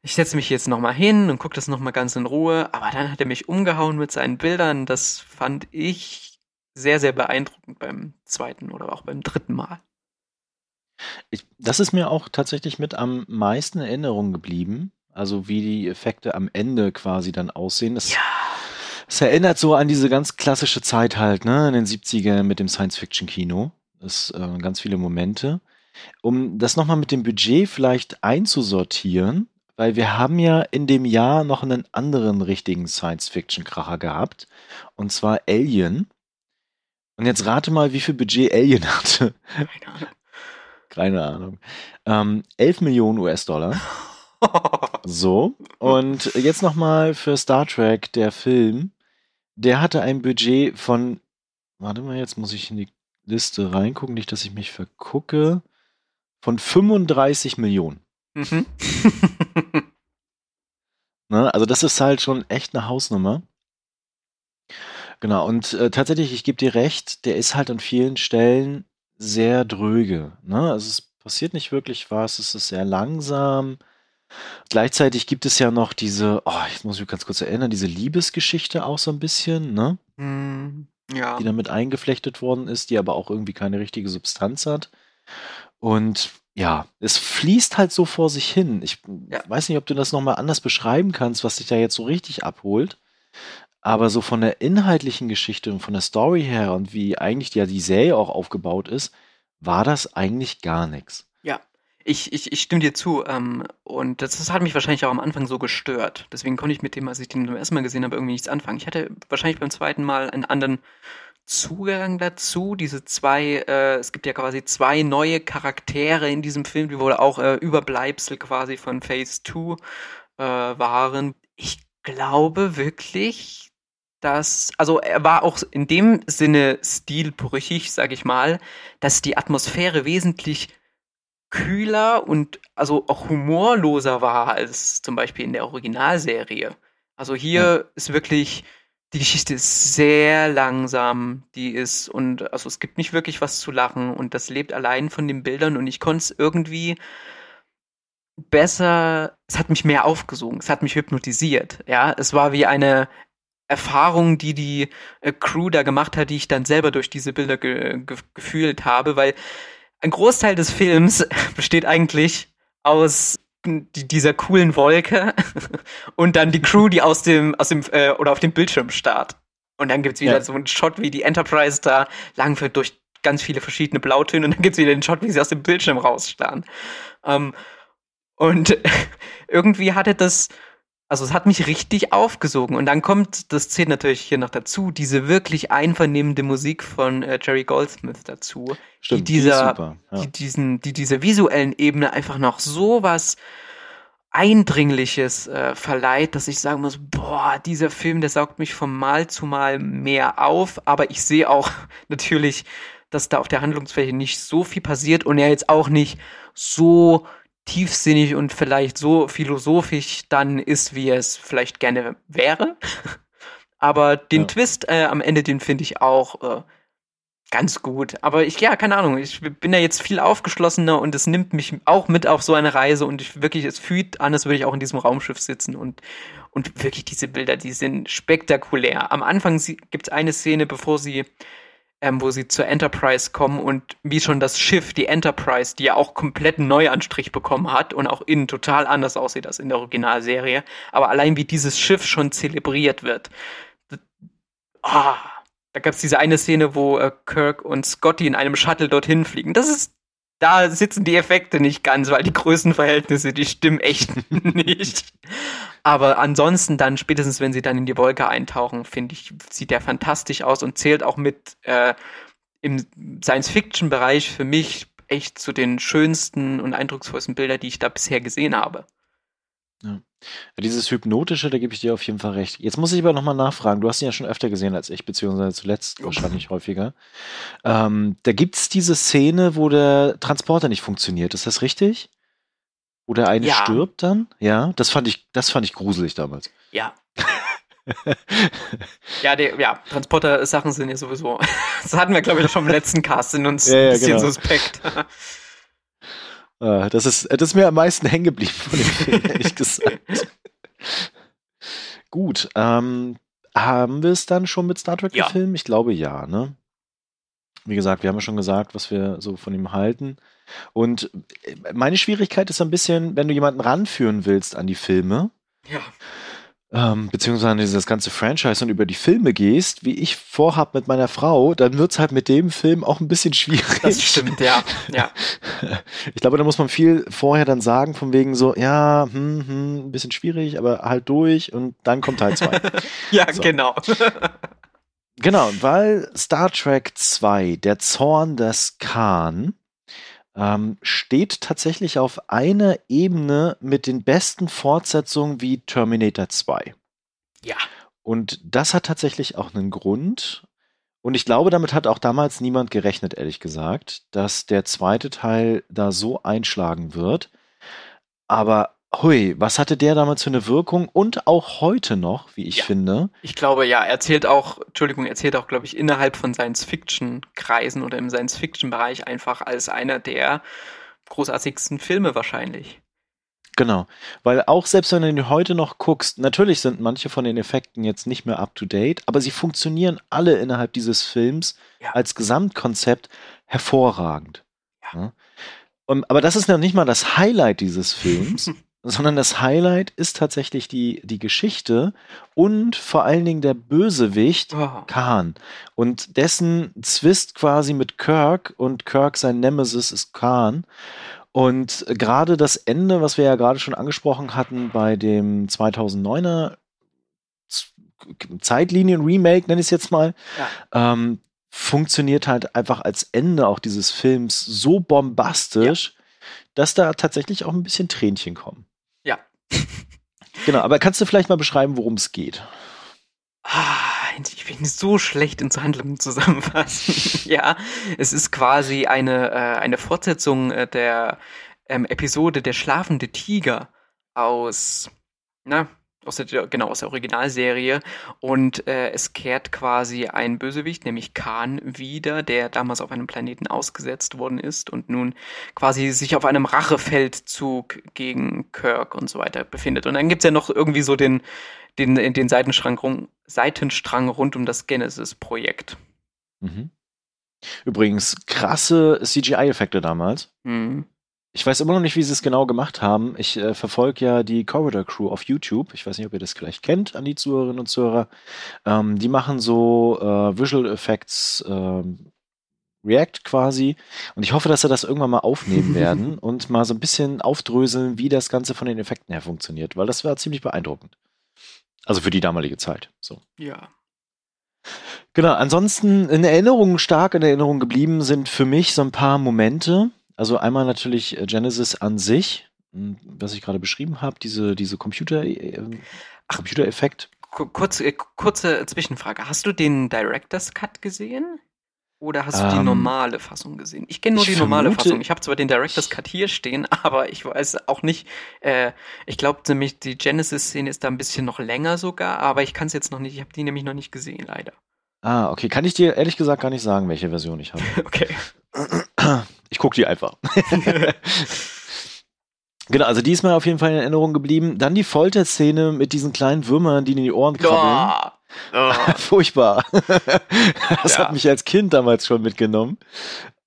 ich setze mich jetzt noch mal hin und gucke das noch mal ganz in Ruhe, aber dann hat er mich umgehauen mit seinen Bildern, das fand ich sehr sehr beeindruckend beim zweiten oder auch beim dritten Mal. Ich, das ist mir auch tatsächlich mit am meisten Erinnerung geblieben, also wie die Effekte am Ende quasi dann aussehen. Das ja es erinnert so an diese ganz klassische Zeit halt, ne, in den 70er mit dem Science-Fiction-Kino. Das äh, ganz viele Momente. Um das nochmal mit dem Budget vielleicht einzusortieren, weil wir haben ja in dem Jahr noch einen anderen richtigen Science-Fiction-Kracher gehabt. Und zwar Alien. Und jetzt rate mal, wie viel Budget Alien hatte. Keine Ahnung. Keine Ahnung. Ähm, 11 Millionen US-Dollar. so. Und jetzt nochmal für Star Trek, der Film der hatte ein Budget von, warte mal, jetzt muss ich in die Liste reingucken, nicht, dass ich mich vergucke, von 35 Millionen. Mhm. ne, also das ist halt schon echt eine Hausnummer. Genau, und äh, tatsächlich, ich gebe dir recht, der ist halt an vielen Stellen sehr dröge. Ne? Also es passiert nicht wirklich was, es ist sehr langsam. Gleichzeitig gibt es ja noch diese, oh, ich muss mich ganz kurz erinnern, diese Liebesgeschichte auch so ein bisschen, ne? Mm, ja. Die damit eingeflechtet worden ist, die aber auch irgendwie keine richtige Substanz hat. Und ja, es fließt halt so vor sich hin. Ich ja. weiß nicht, ob du das nochmal anders beschreiben kannst, was dich da jetzt so richtig abholt. Aber so von der inhaltlichen Geschichte und von der Story her und wie eigentlich ja die Serie auch aufgebaut ist, war das eigentlich gar nichts. Ich, ich, ich stimme dir zu. Ähm, und das, das, hat mich wahrscheinlich auch am Anfang so gestört. Deswegen konnte ich mit dem, als ich den zum ersten Mal gesehen habe, irgendwie nichts anfangen. Ich hatte wahrscheinlich beim zweiten Mal einen anderen Zugang dazu. Diese zwei, äh, es gibt ja quasi zwei neue Charaktere in diesem Film, die wohl auch äh, Überbleibsel quasi von Phase 2 äh, waren. Ich glaube wirklich, dass, also er war auch in dem Sinne stilbrüchig, sag ich mal, dass die Atmosphäre wesentlich kühler und also auch humorloser war als zum Beispiel in der Originalserie. Also hier ja. ist wirklich, die Geschichte ist sehr langsam, die ist und also es gibt nicht wirklich was zu lachen und das lebt allein von den Bildern und ich konnte es irgendwie besser, es hat mich mehr aufgesogen, es hat mich hypnotisiert, ja, es war wie eine Erfahrung, die die äh, Crew da gemacht hat, die ich dann selber durch diese Bilder ge ge gefühlt habe, weil ein Großteil des Films besteht eigentlich aus dieser coolen Wolke und dann die Crew, die aus dem, aus dem, äh, oder auf dem Bildschirm starrt. Und dann gibt's wieder ja. so einen Shot, wie die Enterprise da langfährt durch ganz viele verschiedene Blautöne und dann gibt's wieder den Shot, wie sie aus dem Bildschirm rausstarren. Ähm, und irgendwie hatte das also es hat mich richtig aufgesogen. Und dann kommt, das zählt natürlich hier noch dazu, diese wirklich einvernehmende Musik von äh, Jerry Goldsmith dazu. Stimmt, die dieser, die, ja. die diesen, die dieser visuellen Ebene einfach noch so was Eindringliches äh, verleiht, dass ich sagen muss, boah, dieser Film, der saugt mich von Mal zu Mal mehr auf, aber ich sehe auch natürlich, dass da auf der Handlungsfläche nicht so viel passiert und er jetzt auch nicht so tiefsinnig und vielleicht so philosophisch dann ist, wie es vielleicht gerne wäre. Aber den ja. Twist äh, am Ende, den finde ich auch äh, Ganz gut. Aber ich, ja, keine Ahnung, ich bin ja jetzt viel aufgeschlossener und es nimmt mich auch mit auf so eine Reise und ich wirklich, es fühlt an, als würde ich auch in diesem Raumschiff sitzen und, und wirklich diese Bilder, die sind spektakulär. Am Anfang gibt es eine Szene, bevor sie, ähm, wo sie zur Enterprise kommen und wie schon das Schiff, die Enterprise, die ja auch kompletten Neuanstrich bekommen hat und auch innen total anders aussieht als in der Originalserie. Aber allein wie dieses Schiff schon zelebriert wird. Ah, da gab es diese eine Szene, wo äh, Kirk und Scotty in einem Shuttle dorthin fliegen. Das ist, da sitzen die Effekte nicht ganz, weil die Größenverhältnisse, die stimmen echt nicht. Aber ansonsten dann, spätestens wenn sie dann in die Wolke eintauchen, finde ich, sieht der fantastisch aus und zählt auch mit äh, im Science-Fiction-Bereich für mich echt zu den schönsten und eindrucksvollsten Bildern, die ich da bisher gesehen habe. Ja. Dieses Hypnotische, da gebe ich dir auf jeden Fall recht. Jetzt muss ich aber nochmal nachfragen. Du hast ihn ja schon öfter gesehen als ich, beziehungsweise zuletzt wahrscheinlich häufiger. Ähm, da gibt es diese Szene, wo der Transporter nicht funktioniert. Ist das richtig? Wo der eine ja. stirbt dann? Ja, das fand ich, das fand ich gruselig damals. Ja. ja, der, ja, Transporter-Sachen sind ja sowieso. Das hatten wir, glaube ich, schon im letzten Cast, sind uns ja, ja, ein bisschen genau. suspekt. Uh, das, ist, das ist mir am meisten hängen geblieben von dem Film, ehrlich gesagt. Gut, ähm, haben wir es dann schon mit Star Trek ja. gefilmt? Ich glaube ja, ne? Wie gesagt, wir haben ja schon gesagt, was wir so von ihm halten. Und äh, meine Schwierigkeit ist ein bisschen, wenn du jemanden ranführen willst an die Filme. Ja ähm, beziehungsweise dieses ganze Franchise und über die Filme gehst, wie ich vorhab mit meiner Frau, dann wird's halt mit dem Film auch ein bisschen schwierig. Das stimmt, ja. ja. Ich glaube, da muss man viel vorher dann sagen, von wegen so, ja, hm, hm, ein bisschen schwierig, aber halt durch und dann kommt Teil 2. ja, so. genau. genau, weil Star Trek 2, der Zorn des Khan, ähm, steht tatsächlich auf einer Ebene mit den besten Fortsetzungen wie Terminator 2. Ja. Und das hat tatsächlich auch einen Grund. Und ich glaube, damit hat auch damals niemand gerechnet, ehrlich gesagt, dass der zweite Teil da so einschlagen wird. Aber Hui, was hatte der damals für eine Wirkung und auch heute noch, wie ich ja. finde? Ich glaube, ja, er zählt auch, Entschuldigung, er zählt auch, glaube ich, innerhalb von Science-Fiction-Kreisen oder im Science-Fiction-Bereich einfach als einer der großartigsten Filme wahrscheinlich. Genau, weil auch selbst wenn du ihn heute noch guckst, natürlich sind manche von den Effekten jetzt nicht mehr up-to-date, aber sie funktionieren alle innerhalb dieses Films ja. als Gesamtkonzept hervorragend. Ja. Und, aber das ist noch nicht mal das Highlight dieses Films. sondern das Highlight ist tatsächlich die, die Geschichte und vor allen Dingen der Bösewicht oh. Khan und dessen Zwist quasi mit Kirk und Kirk sein Nemesis ist Khan. Und gerade das Ende, was wir ja gerade schon angesprochen hatten bei dem 2009er Zeitlinien-Remake, nenne ich es jetzt mal, ja. ähm, funktioniert halt einfach als Ende auch dieses Films so bombastisch, ja. dass da tatsächlich auch ein bisschen Tränchen kommen. Genau, aber kannst du vielleicht mal beschreiben, worum es geht? Ah, ich bin so schlecht ins Handeln zusammenfassen. ja, es ist quasi eine, äh, eine Fortsetzung äh, der ähm, Episode Der schlafende Tiger aus, na, aus der, genau, aus der Originalserie. Und äh, es kehrt quasi ein Bösewicht, nämlich Khan, wieder, der damals auf einem Planeten ausgesetzt worden ist und nun quasi sich auf einem Rachefeldzug gegen Kirk und so weiter befindet. Und dann gibt's ja noch irgendwie so den, den, den Seitenstrang, Seitenstrang rund um das Genesis-Projekt. Mhm. Übrigens, krasse CGI-Effekte damals. Mhm. Ich weiß immer noch nicht, wie sie es genau gemacht haben. Ich äh, verfolge ja die Corridor Crew auf YouTube. Ich weiß nicht, ob ihr das vielleicht kennt, an die Zuhörerinnen und Zuhörer. Ähm, die machen so äh, Visual Effects äh, React quasi. Und ich hoffe, dass sie das irgendwann mal aufnehmen werden und mal so ein bisschen aufdröseln, wie das Ganze von den Effekten her funktioniert, weil das war ziemlich beeindruckend. Also für die damalige Zeit. So. Ja. Genau, ansonsten in Erinnerung, stark in Erinnerung geblieben sind für mich so ein paar Momente. Also einmal natürlich äh, Genesis an sich, hm, was ich gerade beschrieben habe, diese, diese Computer, äh, Computereffekt. Kurz, äh, kurze Zwischenfrage. Hast du den Director's Cut gesehen? Oder hast du ähm, die normale Fassung gesehen? Ich kenne nur die normale vermute, Fassung. Ich habe zwar den Director's Cut hier stehen, aber ich weiß auch nicht. Äh, ich glaube nämlich, die Genesis-Szene ist da ein bisschen noch länger sogar, aber ich kann es jetzt noch nicht. Ich habe die nämlich noch nicht gesehen, leider. Ah, okay. Kann ich dir ehrlich gesagt gar nicht sagen, welche Version ich habe. Okay. Ich gucke die einfach. genau, also die ist mir auf jeden Fall in Erinnerung geblieben. Dann die Folterszene mit diesen kleinen Würmern, die in die Ohren krabbeln. Oh, oh. Furchtbar. das Ja. hat mich als Kind damals schon mitgenommen.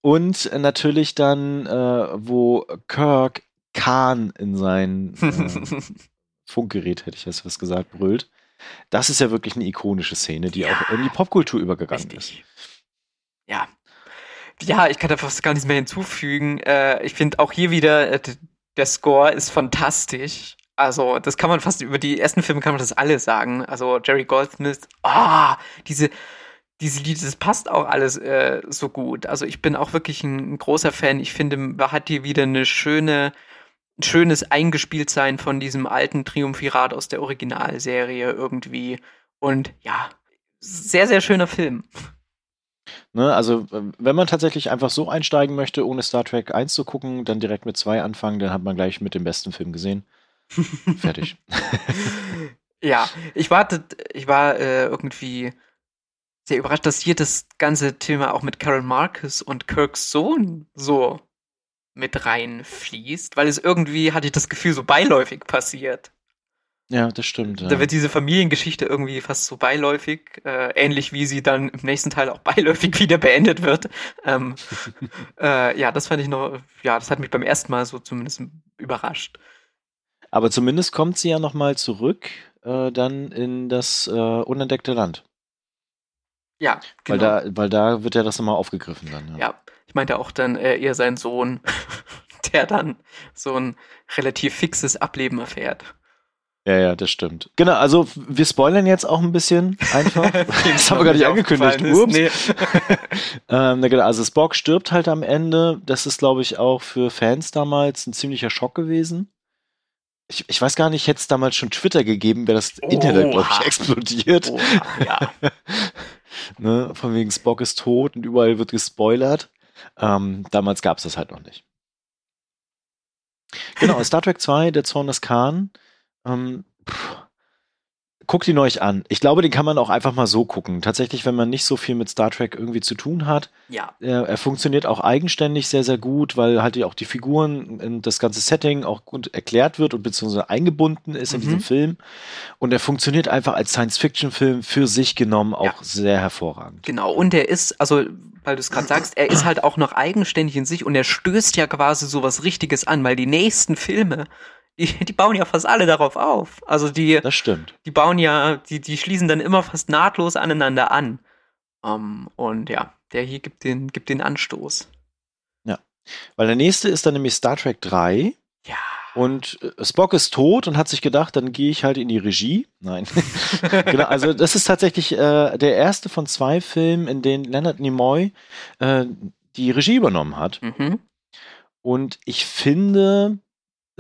Und natürlich dann, äh, wo Kirk Khan in sein äh, Funkgerät, hätte ich jetzt was gesagt, brüllt. Das ist ja wirklich eine ikonische Szene, die Ja. auch in die Popkultur übergegangen ist. Richtig. Ja. Ja, ich kann da fast gar nichts mehr hinzufügen. Äh, ich finde auch hier wieder, äh, der Score ist fantastisch. Also, das kann man fast über die ersten Filme kann man das alle sagen. Also, Jerry Goldsmith, ah, diese, diese Lieder, das passt auch alles äh, so gut. Also, ich bin auch wirklich ein, ein großer Fan. Ich finde, man hat hier wieder eine schöne, ein schönes Eingespieltsein von diesem alten Triumphirat aus der Originalserie irgendwie. Und ja, sehr, sehr schöner Film. Ne, also, wenn man tatsächlich einfach so einsteigen möchte, ohne Star Trek 1 zu gucken, dann direkt mit 2 anfangen, dann hat man gleich mit dem besten Film gesehen. Fertig. Ja, ich warte, ich war äh, irgendwie sehr überrascht, dass hier das ganze Thema auch mit Carol Marcus und Kirks Sohn so mit reinfließt, weil es irgendwie, hatte ich das Gefühl, so beiläufig passiert. Ja, das stimmt. Ja. Da wird diese Familiengeschichte irgendwie fast so beiläufig, äh, ähnlich wie sie dann im nächsten Teil auch beiläufig wieder beendet wird. Ähm, äh, ja, das fand ich noch, ja, das hat mich beim ersten Mal so zumindest überrascht. Aber zumindest kommt sie ja nochmal zurück, äh, dann in das äh, unentdeckte Land. Ja, Weil, genau. da, weil da wird ja das nochmal aufgegriffen dann. Ja. Ja, ich meinte auch dann äh, eher sein Sohn, der dann so ein relativ fixes Ableben erfährt. Ja, ja, das stimmt. Genau, also wir spoilern jetzt auch ein bisschen einfach. das haben wir gar nicht angekündigt. Ups. Nee. Ähm, na genau, also Spock stirbt halt am Ende. Das ist, glaube ich, auch für Fans damals ein ziemlicher Schock gewesen. Ich, ich weiß gar nicht, hätte es damals schon Twitter gegeben, wäre das Internet, glaube ich, Oha. explodiert. Oh, ja. ne? Von wegen Spock ist tot und überall wird gespoilert. Ähm, damals gab es das halt noch nicht. Genau, Star Trek 2, der Zorn des Khan. Ähm, pff, guckt ihn euch an. Ich glaube, den kann man auch einfach mal so gucken. Tatsächlich, wenn man nicht so viel mit Star Trek irgendwie zu tun hat. ja, Er, er funktioniert auch eigenständig sehr, sehr gut, weil halt auch die Figuren und das ganze Setting auch gut erklärt wird und beziehungsweise eingebunden ist in Mhm. diesem Film. Und er funktioniert einfach als Science-Fiction-Film für sich genommen auch Ja. sehr hervorragend. genau. Und er ist, also, weil du es gerade sagst, er ist halt auch noch eigenständig in sich und er stößt ja quasi sowas Richtiges an, weil die nächsten Filme, die, die bauen ja fast alle darauf auf. Also die, Das stimmt. die bauen ja, die, die schließen dann immer fast nahtlos aneinander an. Ähm, und ja, der hier gibt den, gibt den Anstoß. Weil der nächste ist dann nämlich Star Trek 3. Ja. Und äh, Spock ist tot und hat sich gedacht, dann gehe ich halt in die Regie. Nein. genau, also das ist tatsächlich äh, der erste von zwei Filmen, in denen Leonard Nimoy äh, die Regie übernommen hat. Mhm. Und ich finde,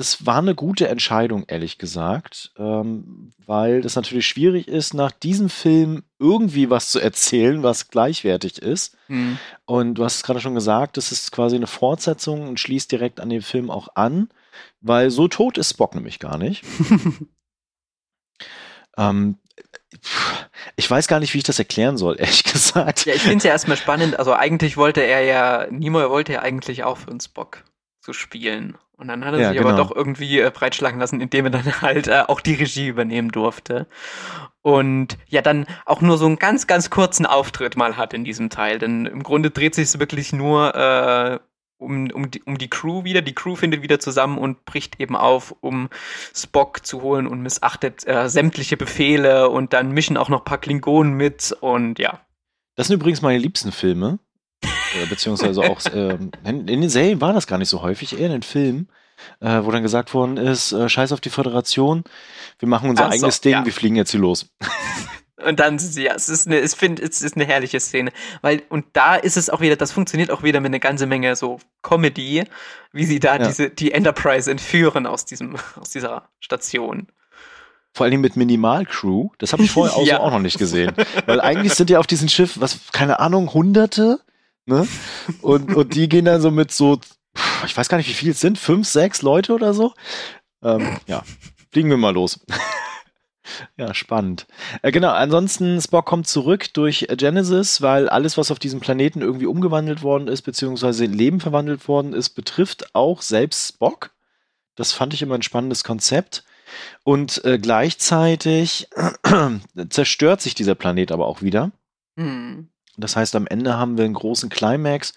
es war eine gute Entscheidung, ehrlich gesagt, ähm, weil es natürlich schwierig ist, nach diesem Film irgendwie was zu erzählen, was gleichwertig ist. Hm. Und du hast es gerade schon gesagt, das ist quasi eine Fortsetzung und schließt direkt an den Film auch an, weil so tot ist Spock nämlich gar nicht. ähm, ich weiß gar nicht, wie ich das erklären soll, ehrlich gesagt. Ja, ich finde es ja erstmal spannend. Also eigentlich wollte er ja, Nimoy wollte ja eigentlich auch für einen Spock zu spielen. Und dann hat er Ja, sich aber genau. doch irgendwie äh, breitschlagen lassen, indem er dann halt äh, auch die Regie übernehmen durfte. Und ja, dann auch nur so einen ganz, ganz kurzen Auftritt mal hat in diesem Teil. Denn im Grunde dreht sich es wirklich nur äh, um, um, die, um die Crew wieder. Die Crew findet wieder zusammen und bricht eben auf, um Spock zu holen und missachtet äh, sämtliche Befehle und dann mischen auch noch ein paar Klingonen mit und ja. Das sind übrigens meine liebsten Filme. Äh, beziehungsweise auch ähm, in, in den Serien war das gar nicht so häufig, eher in den Filmen, äh, wo dann gesagt worden ist, äh, scheiß auf die Föderation, wir machen unser Ach so, eigenes Ding, ja. wir fliegen jetzt hier los. Und dann, ja, es ist eine, ich finde, es ist eine herrliche Szene. Weil, und da ist es auch wieder, das funktioniert auch wieder mit einer ganzen Menge so Comedy, wie sie da Ja. diese, die Enterprise entführen aus diesem, aus dieser Station. Vor allem mit Minimalcrew, das habe ich vorher auch, Ja. so auch noch nicht gesehen. Weil eigentlich sind ja auf diesem Schiff, was, keine Ahnung, Hunderte, ne? Und, und die gehen dann so mit so, ich weiß gar nicht, wie viel es sind, fünf, sechs Leute oder so. Ähm, ja, fliegen wir mal los. Ja, spannend. Äh, genau, ansonsten Spock kommt zurück durch Genesis, weil alles, was auf diesem Planeten irgendwie umgewandelt worden ist, beziehungsweise in Leben verwandelt worden ist, betrifft auch selbst Spock. Das fand ich immer ein spannendes Konzept. Und äh, gleichzeitig zerstört sich dieser Planet aber auch wieder. Hm. Das heißt, am Ende haben wir einen großen Climax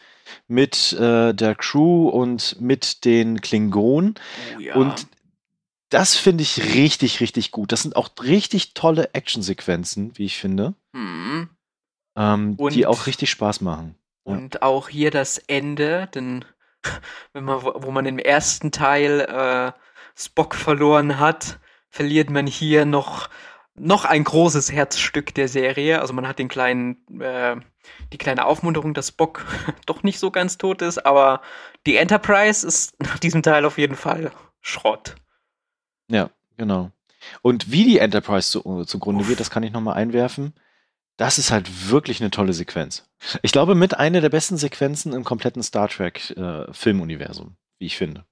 mit äh, der Crew und mit den Klingonen. Oh, ja. Und das finde ich richtig, richtig gut. Das sind auch richtig tolle Actionsequenzen, wie ich finde, Hm. ähm, Und- die auch richtig Spaß machen. Ja. Und auch hier das Ende, denn wenn man, wo wo man im ersten Teil äh, Spock verloren hat, verliert man hier noch noch ein großes Herzstück der Serie. Also man hat den kleinen, äh, die kleine Aufmunterung, dass Spock doch nicht so ganz tot ist, aber die Enterprise ist nach diesem Teil auf jeden Fall Schrott. Ja, genau. Und wie die Enterprise zu, zugrunde geht, das kann ich nochmal einwerfen. Das ist halt wirklich eine tolle Sequenz. Ich glaube, mit einer der besten Sequenzen im kompletten Star Trek äh, Filmuniversum, wie ich finde.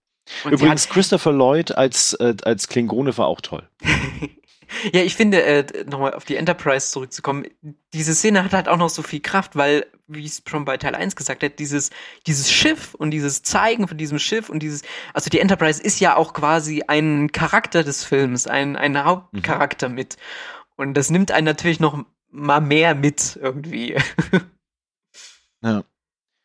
Und Übrigens, Christopher Lloyd als, äh, als Klingone war auch toll. Ja, ich finde, äh, nochmal auf die Enterprise zurückzukommen, diese Szene hat halt auch noch so viel Kraft, weil, wie ich es schon bei Teil 1 gesagt habe, dieses, dieses Schiff und dieses Zeigen von diesem Schiff und dieses, also die Enterprise ist ja auch quasi ein Charakter des Films, ein, ein Hauptcharakter mit. Und das nimmt einen natürlich noch mal mehr mit irgendwie. Ja.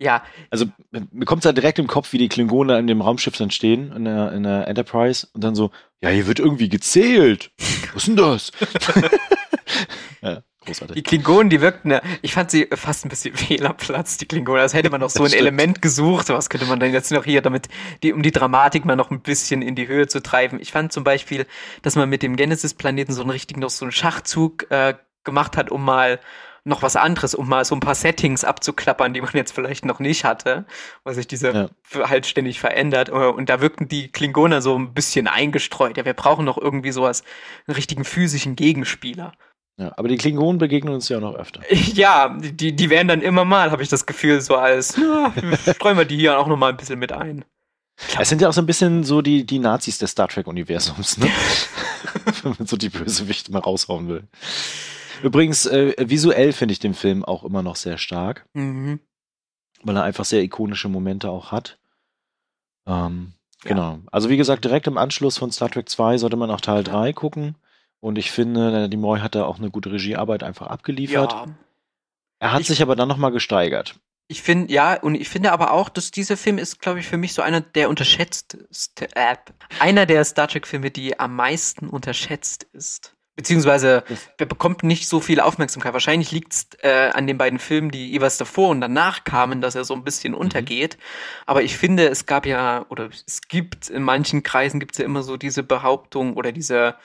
Ja, Also mir kommt es halt direkt im Kopf, wie die Klingonen in dem Raumschiff dann stehen, in der, in der Enterprise, und dann so, ja, hier wird irgendwie gezählt. Was ist denn das? ja, großartig. Die Klingonen, die wirkten, ja- ich fand sie fast ein bisschen fehl am Platz, die Klingonen. Als hätte man noch so ein stimmt. Element gesucht. Was könnte man denn jetzt noch hier, damit, die, um die Dramatik mal noch ein bisschen in die Höhe zu treiben. Ich fand zum Beispiel, dass man mit dem Genesis-Planeten so einen richtigen, noch so einen Schachzug äh, gemacht hat, um mal noch was anderes, um mal so ein paar Settings abzuklappern, die man jetzt vielleicht noch nicht hatte, weil sich diese Ja. halt ständig verändert. Äh, Und da wirkten die Klingoner so ein bisschen eingestreut. Ja, wir brauchen noch irgendwie sowas, einen richtigen physischen Gegenspieler. Ja, aber die Klingonen begegnen uns ja auch noch öfter. Ja, die, die werden dann immer mal, habe ich das Gefühl, so als, ja, streuen wir die hier auch noch mal ein bisschen mit ein. Es sind ja auch so ein bisschen so die, die Nazis des Star Trek-Universums, ne? Wenn man so die Bösewichte mal raushauen will. Übrigens, äh, visuell finde ich den Film auch immer noch sehr stark, Mhm. weil er einfach sehr ikonische Momente auch hat. Ähm, Ja. Genau. Also wie gesagt, direkt im Anschluss von Star Trek 2 sollte man auch Teil 3 gucken. Und ich finde, die Moy hat da auch eine gute Regiearbeit einfach abgeliefert. Ja, Er hat Ich- sich aber dann nochmal gesteigert. ich finde, ja, und ich finde aber auch, dass dieser Film ist, glaube ich, für mich so einer der unterschätzteste, äh, einer der Star Trek-Filme, die am meisten unterschätzt ist. Beziehungsweise, er bekommt nicht so viel Aufmerksamkeit. Wahrscheinlich liegt es äh, an den beiden Filmen, die jeweils davor und danach kamen, dass er so ein bisschen untergeht. Aber ich finde, es gab ja, oder es gibt, in manchen Kreisen gibt es ja immer so diese Behauptung oder diese,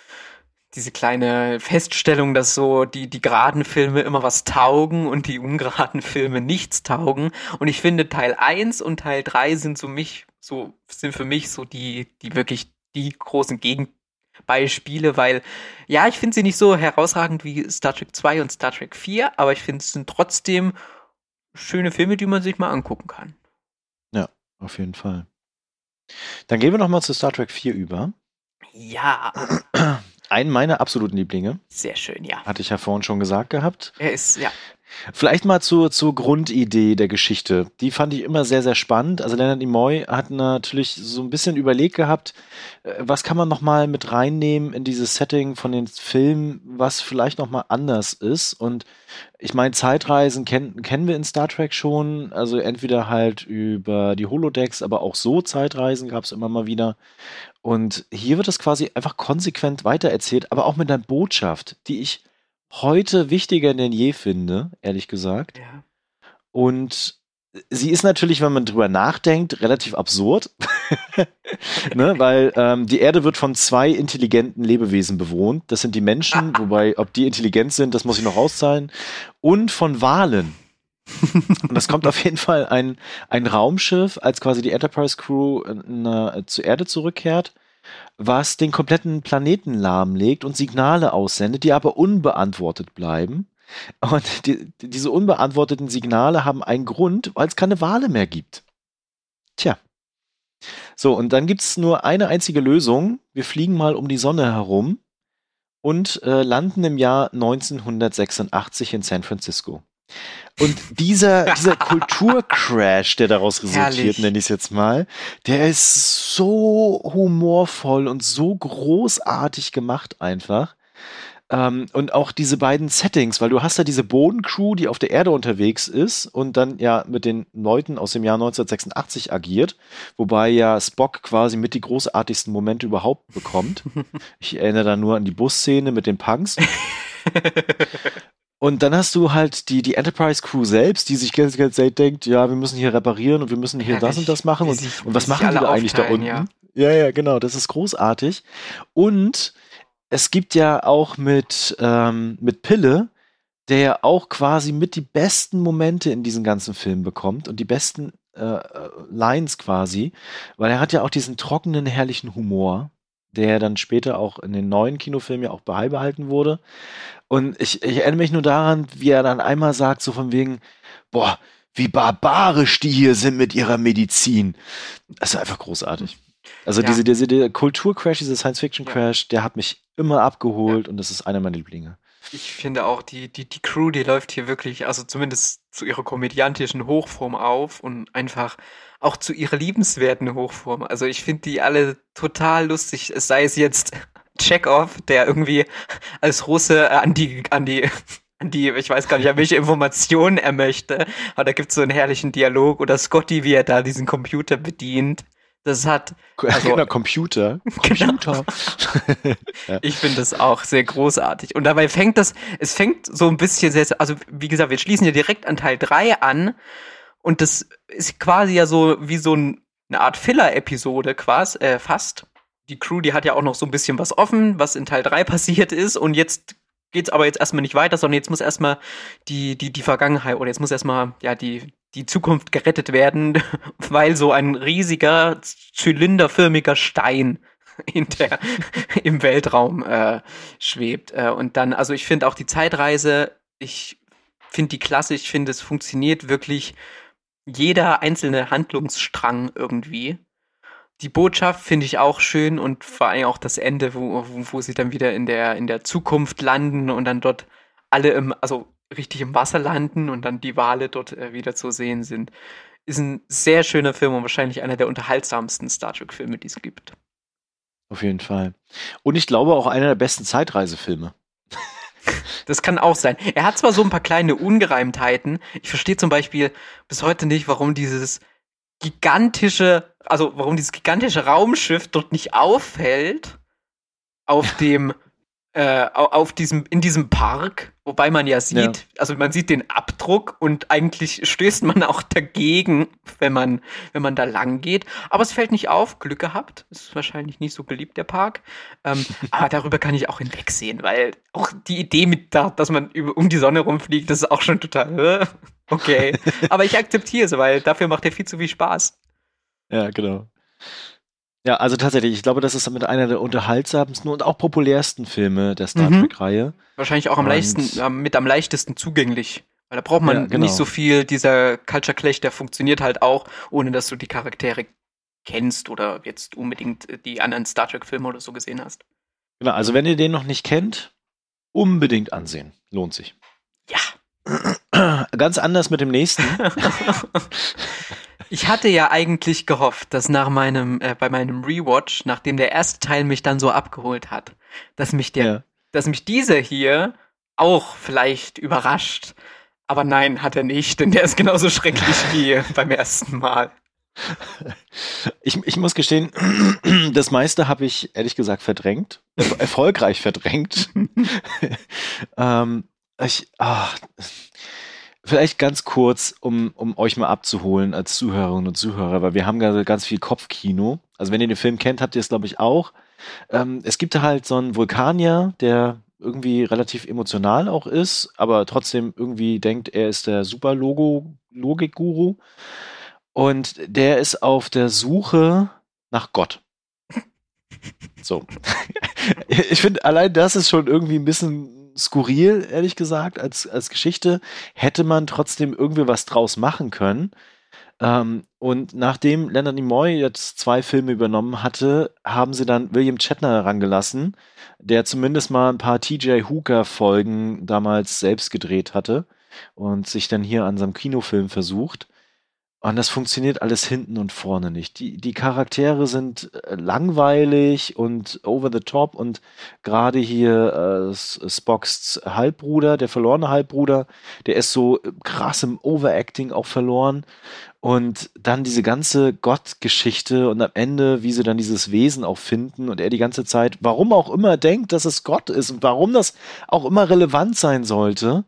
diese kleine Feststellung, dass so die, die geraden Filme immer was taugen und die ungeraden Filme nichts taugen. Und ich finde, Teil 1 und Teil 3 sind so mich, so, sind für mich so die, die wirklich die großen Gegenbeispiele, weil, ja, ich finde sie nicht so herausragend wie Star Trek 2 und Star Trek 4, aber ich finde, es sind trotzdem schöne Filme, die man sich mal angucken kann. Auf jeden Fall. Dann gehen wir nochmal zu Star Trek 4 über. Ja, Einen meiner absoluten Lieblinge, sehr schön, ja. hatte ich ja vorhin schon gesagt gehabt. Er ist, ja. Vielleicht mal zur, zur Grundidee der Geschichte. Die fand ich immer sehr, sehr spannend. Also Leonard Nimoy hat natürlich so ein bisschen überlegt gehabt, äh, was kann man nochmal mit reinnehmen in dieses Setting von den Filmen, was vielleicht nochmal anders ist. Und ich meine, Zeitreisen kennen, kennen wir in Star Trek schon. Also entweder halt über die Holodecks, aber auch so Zeitreisen gab es immer mal wieder. Und hier wird es quasi einfach konsequent weitererzählt, aber auch mit einer Botschaft, die ich heute wichtiger denn je finde, ehrlich gesagt. ja. Und sie ist natürlich, wenn man drüber nachdenkt, relativ absurd, ne? weil ähm, die Erde wird von zwei intelligenten Lebewesen bewohnt. Das sind die Menschen, wobei, ob die intelligent sind, das muss ich noch auszahlen, und von Walen. und das kommt auf jeden Fall ein, ein Raumschiff, als quasi die Enterprise Crew äh, zur Erde zurückkehrt, was den kompletten Planeten lahmlegt und Signale aussendet, die aber unbeantwortet bleiben. Und die, diese unbeantworteten Signale haben einen Grund, weil es keine Wale mehr gibt. Tja. So, und dann gibt es nur eine einzige Lösung. Wir fliegen mal um die Sonne herum und äh, landen im Jahr 1986 in San Francisco. Und dieser, dieser Kulturcrash, der daraus resultiert, nenne ich es jetzt mal, der ist so humorvoll und so großartig gemacht einfach. Ähm, und auch diese beiden Settings, weil du hast ja diese Bodencrew, die auf der Erde unterwegs ist und dann ja mit den Leuten aus dem Jahr 1986 agiert, wobei ja Spock quasi mit die großartigsten Momente überhaupt bekommt. Ich erinnere da nur an die Busszene mit den Punks. Und dann hast du halt die, die Enterprise Crew selbst, die sich ganz, ganz selten denkt, ja, wir müssen hier reparieren und wir müssen hier das und das machen. Und, sich- und was machen die da eigentlich da unten? ja. Ja. ja, genau, das ist großartig. Und es gibt ja auch mit, ähm, mit Pille, der ja auch quasi mit die besten Momente in diesem ganzen Film bekommt und die besten äh, äh, Lines quasi, weil er hat ja auch diesen trockenen, herrlichen Humor, der dann später auch in den neuen Kinofilmen ja auch beibehalten wurde. Und ich, ich erinnere mich nur daran, wie er dann einmal sagt, so von wegen, boah, wie barbarisch die hier sind mit ihrer Medizin. Das ist einfach großartig. Also Ja. diese, diese, der Kulturcrash, dieser Science-Fiction-Crash, der hat mich immer abgeholt und das ist einer meiner Lieblinge. Ich finde auch, die, die, die Crew, die läuft hier wirklich, also zumindest zu ihrer komödiantischen Hochform auf und einfach auch zu ihrer liebenswerten Hochform. Also ich finde die alle total lustig, es sei es jetzt Chekhov, der irgendwie als Russe äh, an die, an die, an die, ich weiß gar nicht, an welche Informationen er möchte, aber da gibt es so einen herrlichen Dialog oder Scotty, wie er da diesen Computer bedient. Das hat, Also- genau, Computer. Genau. Computer. Ich finde das auch sehr großartig. Und dabei fängt das, es fängt so ein bisschen sehr, also wie gesagt, wir schließen ja direkt an Teil 3 an. Und das ist quasi ja so wie so ein, eine Art Filler-Episode quasi, äh, fast. Die Crew, die hat ja auch noch so ein bisschen was offen, was in Teil 3 passiert ist. Und jetzt geht's aber jetzt erstmal nicht weiter, sondern jetzt muss erstmal die, die, die Vergangenheit oder jetzt muss erstmal, ja, die, die Zukunft gerettet werden, weil so ein riesiger, zylinderförmiger Stein in der, im Weltraum äh, schwebt. Äh, und dann, also ich finde auch die Zeitreise, ich finde die klasse, ich finde es funktioniert wirklich jeder einzelne Handlungsstrang irgendwie. Die Botschaft finde ich auch schön und vor allem auch das Ende, wo, wo, sie dann wieder in der, in der Zukunft landen und dann dort alle im, also richtig im Wasser landen und dann die Wale dort äh, wieder zu sehen sind. Ist ein sehr schöner Film und wahrscheinlich einer der unterhaltsamsten Star Trek-Filme, die es gibt. Auf jeden Fall. Und ich glaube auch einer der besten Zeitreisefilme. Das kann auch sein. Er hat zwar so ein paar kleine Ungereimtheiten. Ich verstehe zum Beispiel bis heute nicht, warum dieses gigantische, also warum dieses gigantische Raumschiff dort nicht auffällt auf dem, äh, au- auf diesem, in diesem Park, wobei man ja sieht, also man sieht den Abdruck und eigentlich stößt man auch dagegen, wenn man, wenn man da lang geht. Aber es fällt nicht auf, Glück gehabt. Ist wahrscheinlich nicht so beliebt, der Park. Ähm, aber darüber kann ich auch hinwegsehen, weil auch die Idee mit da, dass man über, um die Sonne rumfliegt, das ist auch schon total, okay. aber ich akzeptiere es, weil dafür macht er viel zu viel Spaß. Ja, genau. Ja, also tatsächlich, ich glaube, das ist mit einer der unterhaltsamsten und auch populärsten Filme der Star Mhm. Trek-Reihe. Wahrscheinlich auch am Und- leichtesten, äh, mit am leichtesten zugänglich. Weil da braucht man Ja, genau. nicht so viel, dieser Culture Clash, der funktioniert halt auch, ohne dass du die Charaktere kennst oder jetzt unbedingt äh, die anderen Star Trek-Filme oder so gesehen hast. Genau, also wenn ihr den noch nicht kennt, unbedingt ansehen. Lohnt sich. Ja. Ganz anders mit dem nächsten. Ich hatte ja eigentlich gehofft, dass nach meinem, äh, bei meinem Rewatch, nachdem der erste Teil mich dann so abgeholt hat, dass mich der, Ja. dass mich dieser hier auch vielleicht überrascht. Aber nein, hat er nicht, denn der ist genauso schrecklich wie beim ersten Mal. Ich, ich muss gestehen, das meiste habe ich ehrlich gesagt verdrängt. Er erfolgreich verdrängt. ähm, ich, ach, vielleicht ganz kurz, um, um euch mal abzuholen als Zuhörerinnen und Zuhörer, weil wir haben gerade ganz viel Kopfkino. Also wenn ihr den Film kennt, habt ihr es, glaube ich, auch. Ähm, es gibt halt so einen Vulkanier, der irgendwie relativ emotional auch ist, aber trotzdem irgendwie denkt, er ist der super Logo Logik-Guru. Und der ist auf der Suche nach Gott. So. ich finde, allein das ist schon irgendwie ein bisschen skurril, ehrlich gesagt, als, als Geschichte. Hätte man trotzdem irgendwie was draus machen können. Ähm, und nachdem Leonard Nimoy jetzt zwei Filme übernommen hatte, haben sie dann William Shatner herangelassen, der zumindest mal ein paar TJ Hooker-Folgen damals selbst gedreht hatte und sich dann hier an seinem Kinofilm versucht. Und das funktioniert alles hinten und vorne nicht. Die, die Charaktere sind äh, langweilig und over the top und gerade hier äh, Spocks Halbbruder, der verlorene Halbbruder, der ist so krass im Overacting auch verloren. Und dann diese ganze Gott-Geschichte und am Ende, wie sie dann dieses Wesen auch finden und er die ganze Zeit, warum auch immer denkt, dass es Gott ist und warum das auch immer relevant sein sollte.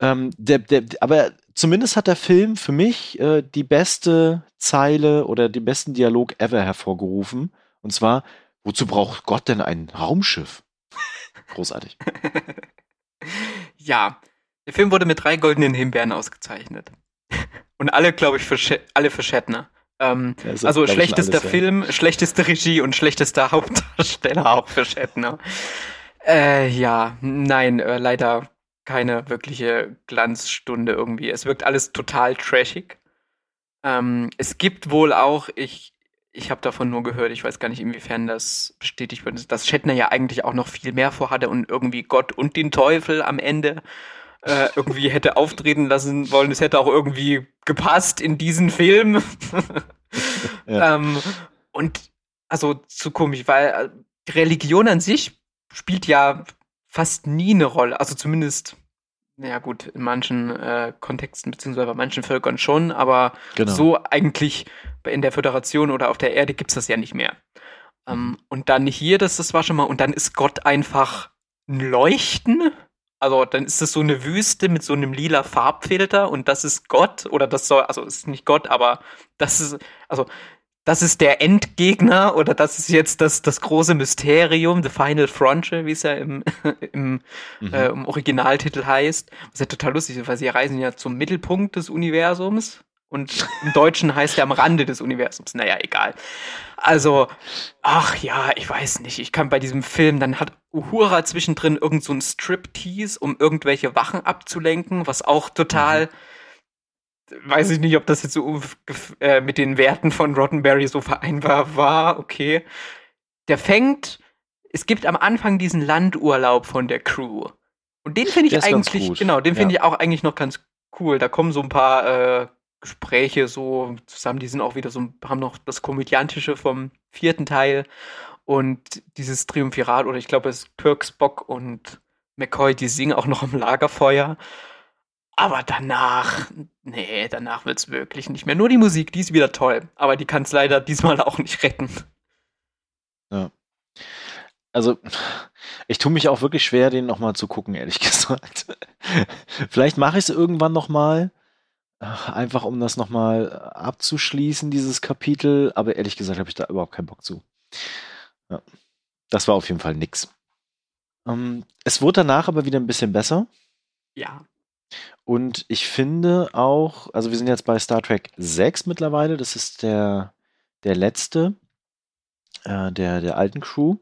Ähm, der, der, aber zumindest hat der Film für mich äh, die beste Zeile oder den besten Dialog ever hervorgerufen. Und zwar, wozu braucht Gott denn ein Raumschiff? Großartig. ja, der Film wurde mit drei goldenen Himbeeren ausgezeichnet. Und alle, glaube ich, für Sch alle für Shatner. Ähm, ja, also schlechtester alles, Film, ja. schlechteste Regie und schlechtester Hauptdarsteller auch für Shatner. Äh, ja, nein, äh, leider keine wirkliche Glanzstunde irgendwie. Es wirkt alles total trashig. Ähm, es gibt wohl auch, ich, ich habe davon nur gehört, ich weiß gar nicht, inwiefern das bestätigt wird, dass Shatner ja eigentlich auch noch viel mehr vorhatte und irgendwie Gott und den Teufel am Ende äh, irgendwie hätte auftreten lassen wollen. Es hätte auch irgendwie gepasst in diesen Film. ja. ähm, und also zu komisch, weil äh, Religion an sich spielt ja fast nie eine Rolle. Also zumindest, naja gut, in manchen äh, Kontexten beziehungsweise bei manchen Völkern schon, aber genau. so eigentlich in der Föderation oder auf der Erde gibt's das ja nicht mehr. Ähm, und dann hier, das, das war schon mal, und dann ist Gott einfach ein Leuchten. Also dann ist es so eine Wüste mit so einem lila Farbfilter und das ist Gott oder das soll, also ist nicht Gott, aber das ist, also das ist der Endgegner oder das ist jetzt das, das große Mysterium, The Final Frontier, wie es ja im, im, mhm. äh, im Originaltitel heißt. Was ja total lustig ist, weil sie reisen ja zum Mittelpunkt des Universums und im Deutschen heißt er am Rande des Universums. Naja, egal. Also, ach ja, ich weiß nicht. Ich kann bei diesem Film, dann hat Uhura zwischendrin irgend so ein Striptease, um irgendwelche Wachen abzulenken, was auch total mhm weiß ich nicht, ob das jetzt so äh, mit den Werten von Rottenberry so vereinbar war. Okay. Der fängt, es gibt am Anfang diesen Landurlaub von der Crew. Und den finde ich eigentlich, genau, den finde ja. ich auch eigentlich noch ganz cool. Da kommen so ein paar äh, Gespräche so zusammen, die sind auch wieder so, haben noch das Komödiantische vom vierten Teil und dieses Triumphirat, oder ich glaube, es ist Kirk, Spock und McCoy, die singen auch noch am Lagerfeuer. Aber danach, nee, danach wird es wirklich nicht mehr. Nur die Musik, die ist wieder toll. Aber die kann es leider diesmal auch nicht retten. Ja. Also, ich tue mich auch wirklich schwer, den nochmal zu gucken, ehrlich gesagt. Vielleicht mache ich es irgendwann nochmal. Einfach um das nochmal abzuschließen, dieses Kapitel. Aber ehrlich gesagt habe ich da überhaupt keinen Bock zu. Ja. Das war auf jeden Fall nix. Ähm, es wurde danach aber wieder ein bisschen besser. Ja. Und ich finde auch, also wir sind jetzt bei Star Trek 6 mittlerweile, das ist der, der letzte äh, der, der alten Crew.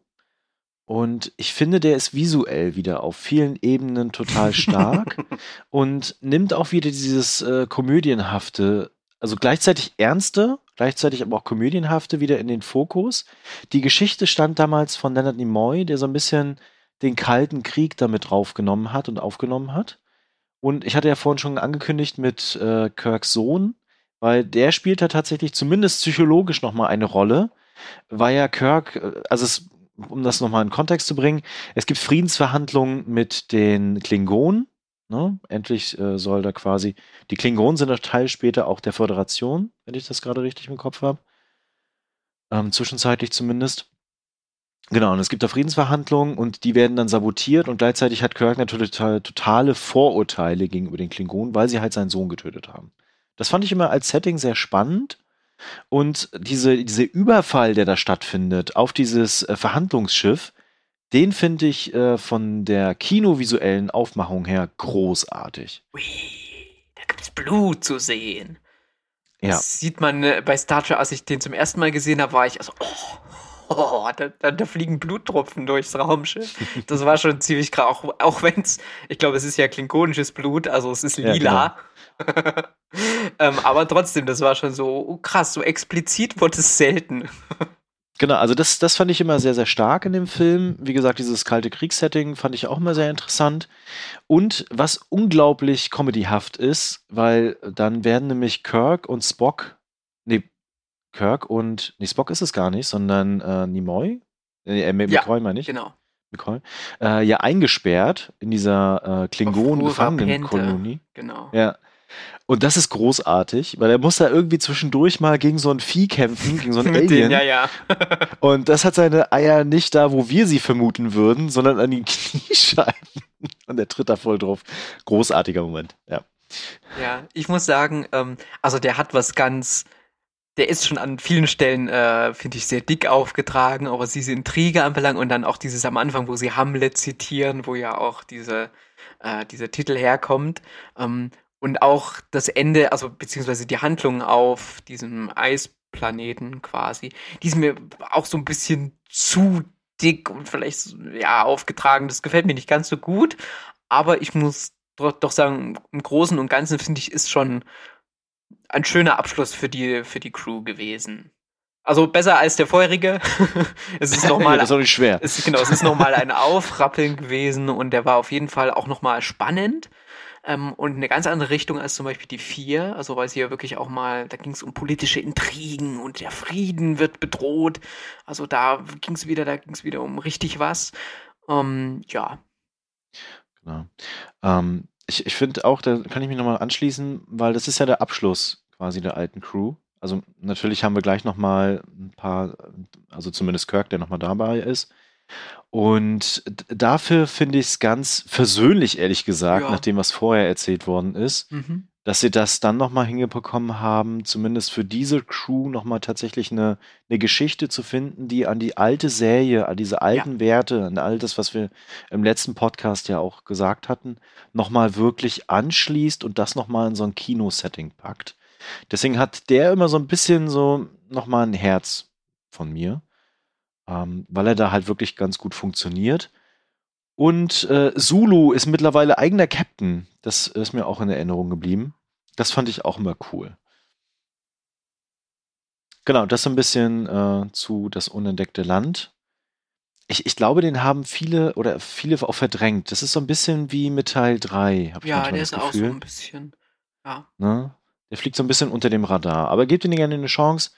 Und ich finde, der ist visuell wieder auf vielen Ebenen total stark und nimmt auch wieder dieses äh, komödienhafte, also gleichzeitig ernste, gleichzeitig aber auch komödienhafte wieder in den Fokus. Die Geschichte stand damals von Leonard Nimoy, der so ein bisschen den Kalten Krieg damit draufgenommen hat und aufgenommen hat. Und ich hatte ja vorhin schon angekündigt mit äh, Kirks Sohn, weil der spielt da tatsächlich zumindest psychologisch nochmal eine Rolle, weil ja Kirk, äh, also es, um das nochmal in Kontext zu bringen, es gibt Friedensverhandlungen mit den Klingonen. Ne? Endlich äh, soll da quasi, die Klingonen sind ein Teil später auch der Föderation, wenn ich das gerade richtig im Kopf habe. Ähm, zwischenzeitlich zumindest. Genau, und es gibt da Friedensverhandlungen und die werden dann sabotiert und gleichzeitig hat Kirk natürlich totale Vorurteile gegenüber den Klingonen, weil sie halt seinen Sohn getötet haben. Das fand ich immer als Setting sehr spannend und diese, diese Überfall, der da stattfindet auf dieses äh, Verhandlungsschiff, den finde ich äh, von der kinovisuellen Aufmachung her großartig. Ui, da gibt's Blut zu sehen. Ja. Das sieht man äh, bei Star Trek, als ich den zum ersten Mal gesehen habe, war ich also, oh, oh, da, da, da, fliegen Bluttropfen durchs Raumschiff. Das war schon ziemlich krass, auch, auch wenn es, ich glaube, es ist ja klingonisches Blut, also es ist lila. Ja, genau. ähm, aber trotzdem, das war schon so oh, krass, so explizit wurde es selten. Genau, also das, das fand ich immer sehr, sehr stark in dem Film. Wie gesagt, dieses kalte Kriegssetting fand ich auch immer sehr interessant. Und was unglaublich comedyhaft ist, weil dann werden nämlich Kirk und Spock, Kirk und, nee, Spock ist es gar nicht, sondern äh, Nimoy, äh, McCoy ja, meine ich. genau. McCoy, äh, ja eingesperrt in dieser äh, Klingonen-Gefangenenkolonie. Genau. Ja. Und das ist großartig, weil er muss da irgendwie zwischendurch mal gegen so ein Vieh kämpfen, gegen so ein Alien. Den, ja, ja. und das hat seine Eier nicht da, wo wir sie vermuten würden, sondern an den Kniescheiben. Und er tritt da voll drauf. Großartiger Moment, ja. Ja, ich muss sagen, ähm, also der hat was ganz, der ist schon an vielen Stellen, äh, finde ich, sehr dick aufgetragen, auch was diese Intrige anbelangt und dann auch dieses am Anfang, wo sie Hamlet zitieren, wo ja auch diese, äh, dieser Titel herkommt. Ähm, und auch das Ende, also beziehungsweise die Handlung auf diesem Eisplaneten quasi, die ist mir auch so ein bisschen zu dick und vielleicht ja aufgetragen. Das gefällt mir nicht ganz so gut, aber ich muss doch sagen, im Großen und Ganzen finde ich, ist schon ein schöner Abschluss für die, für die Crew gewesen. Also besser als der vorherige. es ist nochmal. das ist auch nicht schwer. Es, genau, es ist nochmal ein Aufrappeln gewesen und der war auf jeden Fall auch nochmal spannend. Ähm, und eine ganz andere Richtung als zum Beispiel die vier, also weil sie ja wirklich auch mal, da ging es um politische Intrigen und der Frieden wird bedroht. Also da ging es wieder, da ging es wieder um richtig was. Ähm, ja. Genau. Ähm, ich ich finde auch, da kann ich mich nochmal anschließen, weil das ist ja der Abschluss quasi der alten Crew. Also natürlich haben wir gleich nochmal ein paar, also zumindest Kirk, der nochmal dabei ist. Und dafür finde ich es ganz versöhnlich, ehrlich gesagt, ja. nach dem, was vorher erzählt worden ist, mhm. dass sie das dann nochmal hingebekommen haben, zumindest für diese Crew nochmal tatsächlich eine, eine Geschichte zu finden, die an die alte Serie, an diese alten ja. Werte, an all das, was wir im letzten Podcast ja auch gesagt hatten, nochmal wirklich anschließt und das nochmal in so ein Kinosetting packt. Deswegen hat der immer so ein bisschen so nochmal ein Herz von mir ähm, weil er da halt wirklich ganz gut funktioniert. Und äh, Zulu ist mittlerweile eigener Captain. Das ist mir auch in Erinnerung geblieben. Das fand ich auch immer cool. Genau, das so ein bisschen äh, zu Das unentdeckte Land. Ich, ich glaube, den haben viele oder viele auch verdrängt. Das ist so ein bisschen wie mit Teil 3. Ja, der ist Gefühl. auch so ein bisschen. Ja. Ne? Der fliegt so ein bisschen unter dem Radar. Aber gebt ihm gerne eine Chance.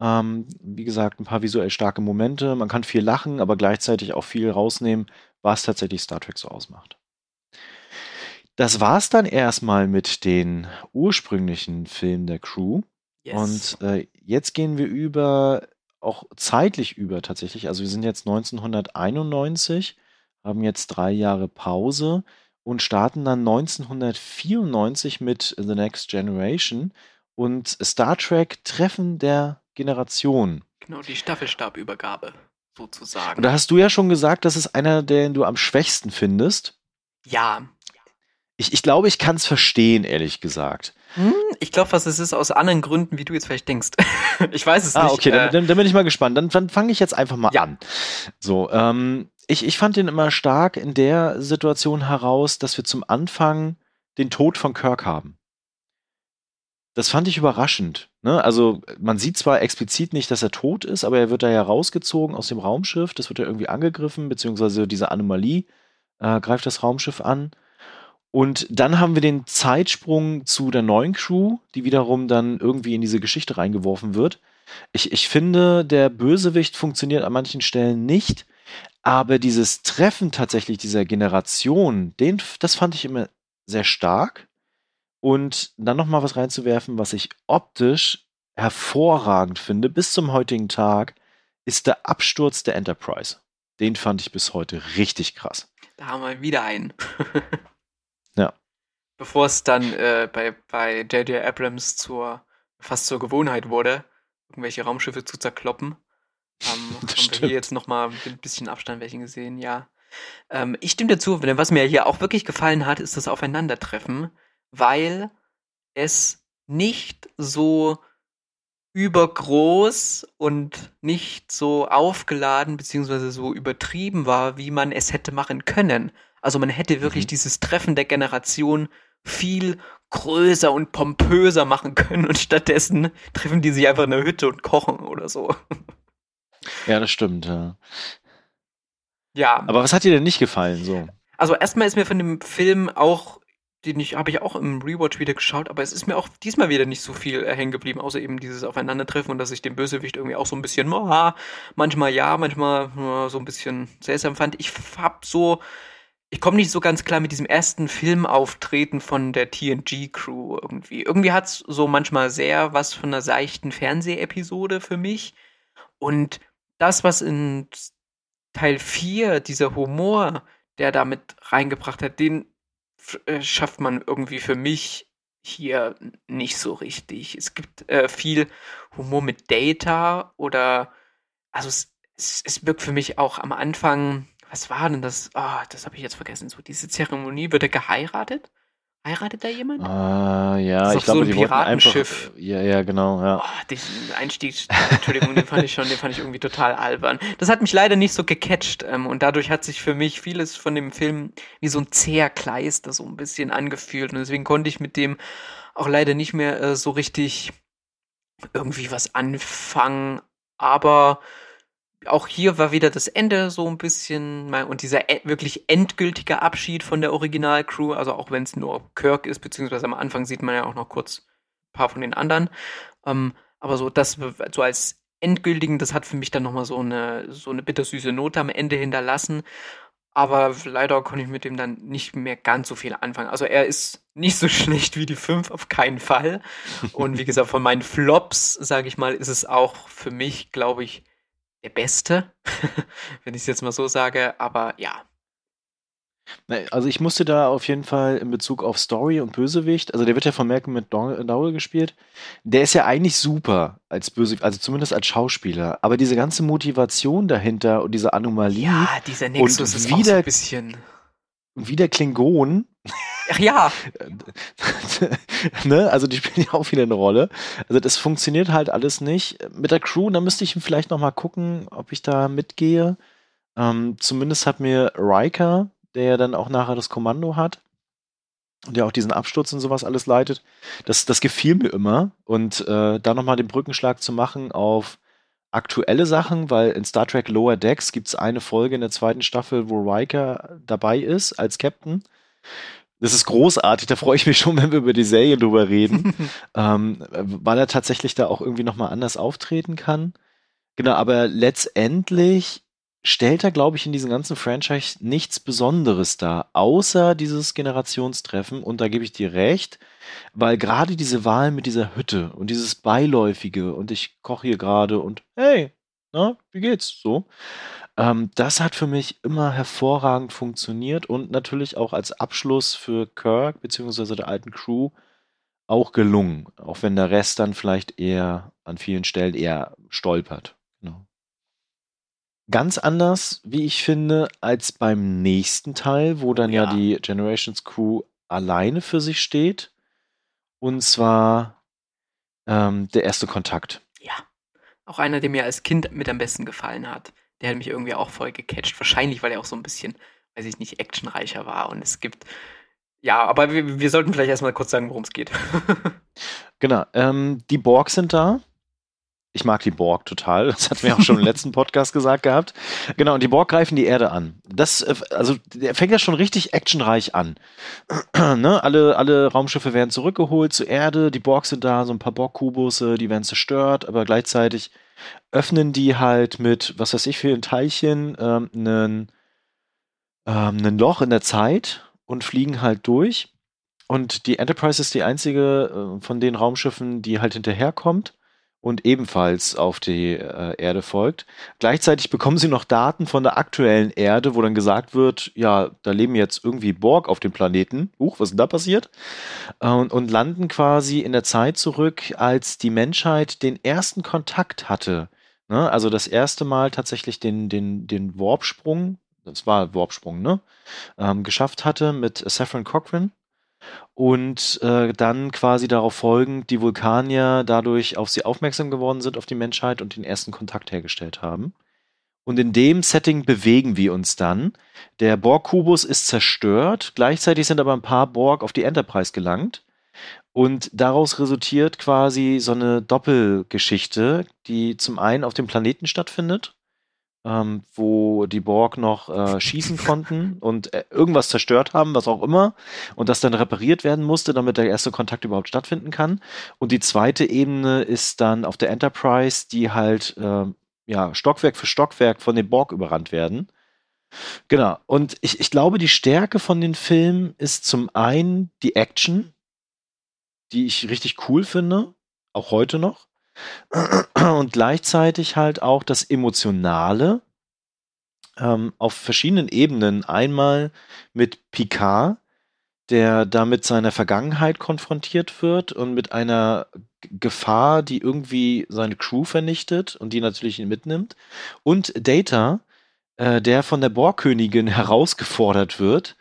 Ähm, wie gesagt, ein paar visuell starke Momente. Man kann viel lachen, aber gleichzeitig auch viel rausnehmen, was tatsächlich Star Trek so ausmacht. Das war's dann erstmal mit den ursprünglichen Filmen der Crew. Yes. Und äh, jetzt gehen wir über, auch zeitlich über tatsächlich. Also wir sind jetzt 1991, haben jetzt drei Jahre Pause und starten dann 1994 mit The Next Generation und Star Trek Treffen der Generation. Genau, die Staffelstabübergabe sozusagen. Und da hast du ja schon gesagt, das ist einer, den du am schwächsten findest. Ja. Ich, ich glaube, ich kann es verstehen, ehrlich gesagt. Hm, ich glaube, was es ist aus anderen Gründen, wie du jetzt vielleicht denkst. ich weiß es ah, nicht. Ah, okay, äh, dann, dann, bin ich mal gespannt. Dann, dann fange ich jetzt einfach mal ja. an. So, ähm, ich, ich fand den immer stark in der Situation heraus, dass wir zum Anfang den Tod von Kirk haben. Das fand ich überraschend. Ne? Also man sieht zwar explizit nicht, dass er tot ist, aber er wird da ja rausgezogen aus dem Raumschiff. Das wird ja irgendwie angegriffen, beziehungsweise diese Anomalie äh, greift das Raumschiff an. Und dann haben wir den Zeitsprung zu der neuen Crew, die wiederum dann irgendwie in diese Geschichte reingeworfen wird. Ich, ich finde, der Bösewicht funktioniert an manchen Stellen nicht, aber dieses Treffen tatsächlich dieser Generation, den, das fand ich immer sehr stark. Und dann noch mal was reinzuwerfen, was ich optisch hervorragend finde, bis zum heutigen Tag, ist der Absturz der Enterprise. Den fand ich bis heute richtig krass. Da haben wir wieder einen. ja. Bevor es dann äh, bei, bei J.J. Abrams zur, fast zur Gewohnheit wurde, irgendwelche Raumschiffe zu zerkloppen, ähm, haben wir hier jetzt noch mal mit ein bisschen Abstand welche gesehen, ja. Ähm, ich stimme dazu, denn was mir hier auch wirklich gefallen hat, ist das Aufeinandertreffen weil es nicht so übergroß und nicht so aufgeladen beziehungsweise so übertrieben war, wie man es hätte machen können. Also man hätte wirklich Mhm. dieses Treffen der Generation viel größer und pompöser machen können und stattdessen treffen die sich einfach in der Hütte und kochen oder so. Ja, das stimmt, ja. Ja, Aber was hat dir denn nicht gefallen, so? also erstmal ist mir von dem Film auch, den ich habe ich auch im Rewatch wieder geschaut, aber es ist mir auch diesmal wieder nicht so viel äh, hängen geblieben, außer eben dieses Aufeinandertreffen und dass ich den Bösewicht irgendwie auch so ein bisschen, moha, manchmal ja, manchmal ja, so ein bisschen seltsam fand. Ich hab so, ich komme nicht so ganz klar mit diesem ersten Filmauftreten von der TNG-Crew irgendwie. Irgendwie hat's so manchmal sehr was von einer seichten Fernsehepisode für mich. Und das, was in Teil 4, dieser Humor, der damit reingebracht hat, den schafft man irgendwie für mich hier nicht so richtig. Es gibt äh, viel Humor mit Data oder also es, es, es wirkt für mich auch am Anfang, was war denn das? Ah, das habe ich jetzt vergessen. So diese Zeremonie, wird er geheiratet? Heiratet da jemand? Ah, ja, ich glaube, so ein die wollten einfach. Piratenschiff. Ja, ja, genau, ja. Oh, diesen Einstieg, Entschuldigung, den fand ich schon, den fand ich irgendwie total albern. Das hat mich leider nicht so gecatcht ähm, und dadurch hat sich für mich vieles von dem Film wie so ein zäher Kleister so ein bisschen angefühlt und deswegen konnte ich mit dem auch leider nicht mehr äh, so richtig irgendwie was anfangen, aber auch hier war wieder das Ende so ein bisschen und dieser e wirklich endgültige Abschied von der Originalcrew, also auch wenn es nur Kirk ist, beziehungsweise am Anfang sieht man ja auch noch kurz ein paar von den anderen. Ähm, aber so das so als endgültigen, das hat für mich dann noch mal so eine so eine bittersüße Note am Ende hinterlassen. Aber leider konnte ich mit dem dann nicht mehr ganz so viel anfangen. Also er ist nicht so schlecht wie die 5, auf keinen Fall. Und wie gesagt, von meinen Flops, sage ich mal, ist es auch für mich, glaube ich, der beste, wenn ich es jetzt mal so sage. Aber ja, Also ich musste da auf jeden Fall in Bezug auf Story und Bösewicht, also der wird ja von Malcolm McDowell gespielt, der ist ja eigentlich super als Bösewicht, also zumindest als Schauspieler, aber diese ganze Motivation dahinter und diese Anomalie ja, dieser Nexus ist auch so wieder- ein bisschen. Wie der Klingon, Ach ja, ne, also die spielen ja auch wieder eine Rolle. Also das funktioniert halt alles nicht. Mit der Crew, da müsste ich vielleicht noch mal gucken, ob ich da mitgehe. Ähm, zumindest hat mir Riker, der ja dann auch nachher das Kommando hat und der auch diesen Absturz und sowas alles leitet, das, das gefiel mir immer. Und äh, da nochmal den Brückenschlag zu machen auf aktuelle Sachen, weil in Star Trek Lower Decks gibt es eine Folge in der zweiten Staffel, wo Riker dabei ist als Captain. Das ist großartig, da freue ich mich schon, wenn wir über die Serie drüber reden, ähm, weil er tatsächlich da auch irgendwie nochmal anders auftreten kann. Genau, aber letztendlich stellt er, glaube ich, in diesem ganzen Franchise nichts Besonderes dar, außer dieses Generationstreffen. Und da gebe ich dir recht, weil gerade diese Wahl mit dieser Hütte und dieses Beiläufige und ich koche hier gerade und hey, na, wie geht's? So. Ähm, das hat für mich immer hervorragend funktioniert und natürlich auch als Abschluss für Kirk beziehungsweise der alten Crew auch gelungen, auch wenn der Rest dann vielleicht eher an vielen Stellen eher stolpert. Ganz anders, wie ich finde, als beim nächsten Teil, wo dann ja, Ja. die Generations Crew alleine für sich steht. Und zwar ähm, der erste Kontakt. ja. Auch einer, der mir als Kind mit am besten gefallen hat. Der hat mich irgendwie auch voll gecatcht. Wahrscheinlich, weil er auch so ein bisschen, weiß ich nicht, actionreicher war. Und es gibt. Ja, aber wir, wir sollten vielleicht erstmal kurz sagen, worum es geht. Genau. Ähm, die Borg sind da. Ich mag die Borg total. Das hatten wir auch schon im letzten Podcast gesagt gehabt. Genau, und die Borg greifen die Erde an. Das, äh, also, der fängt ja schon richtig actionreich an. ne? alle, alle Raumschiffe werden zurückgeholt zur Erde. Die Borg sind da, so ein paar Borg-Kubusse, die werden zerstört, aber gleichzeitig öffnen die halt mit, was weiß ich, vielen Teilchen, ähm, einen, ähm, ein Loch in der Zeit und fliegen halt durch. Und die Enterprise ist die einzige äh, von den Raumschiffen, die halt hinterherkommt und ebenfalls auf die äh, Erde folgt. Gleichzeitig bekommen sie noch Daten von der aktuellen Erde, wo dann gesagt wird, ja, da leben jetzt irgendwie Borg auf dem Planeten. Huch, was ist denn da passiert? Äh, und, und landen quasi in der Zeit zurück, als die Menschheit den ersten Kontakt hatte. Ne? Also das erste Mal tatsächlich den, den, den Warpsprung, das war Warpsprung, ne? Ähm, geschafft hatte mit Saffron Cochran. Und äh, dann quasi darauf folgend die Vulkanier dadurch auf sie aufmerksam geworden sind, auf die Menschheit und den ersten Kontakt hergestellt haben. Und in dem Setting bewegen wir uns dann. Der Borg-Kubus ist zerstört, gleichzeitig sind aber ein paar Borg auf die Enterprise gelangt. Und daraus resultiert quasi so eine Doppelgeschichte, die zum einen auf dem Planeten stattfindet, ähm, wo die Borg noch äh, schießen konnten und äh, irgendwas zerstört haben, was auch immer, und das dann repariert werden musste, damit der erste Kontakt überhaupt stattfinden kann. Und die zweite Ebene ist dann auf der Enterprise, die halt äh, ja, Stockwerk für Stockwerk von den Borg überrannt werden. Genau. Und ich, ich glaube, die Stärke von den Filmen ist zum einen die Action, die ich richtig cool finde, auch heute noch. Und gleichzeitig halt auch das Emotionale ähm, auf verschiedenen Ebenen. Einmal mit Picard, der da mit seiner Vergangenheit konfrontiert wird und mit einer Gefahr, die irgendwie seine Crew vernichtet und die natürlich ihn mitnimmt. Und Data, äh, der von der Borgkönigin herausgefordert wird,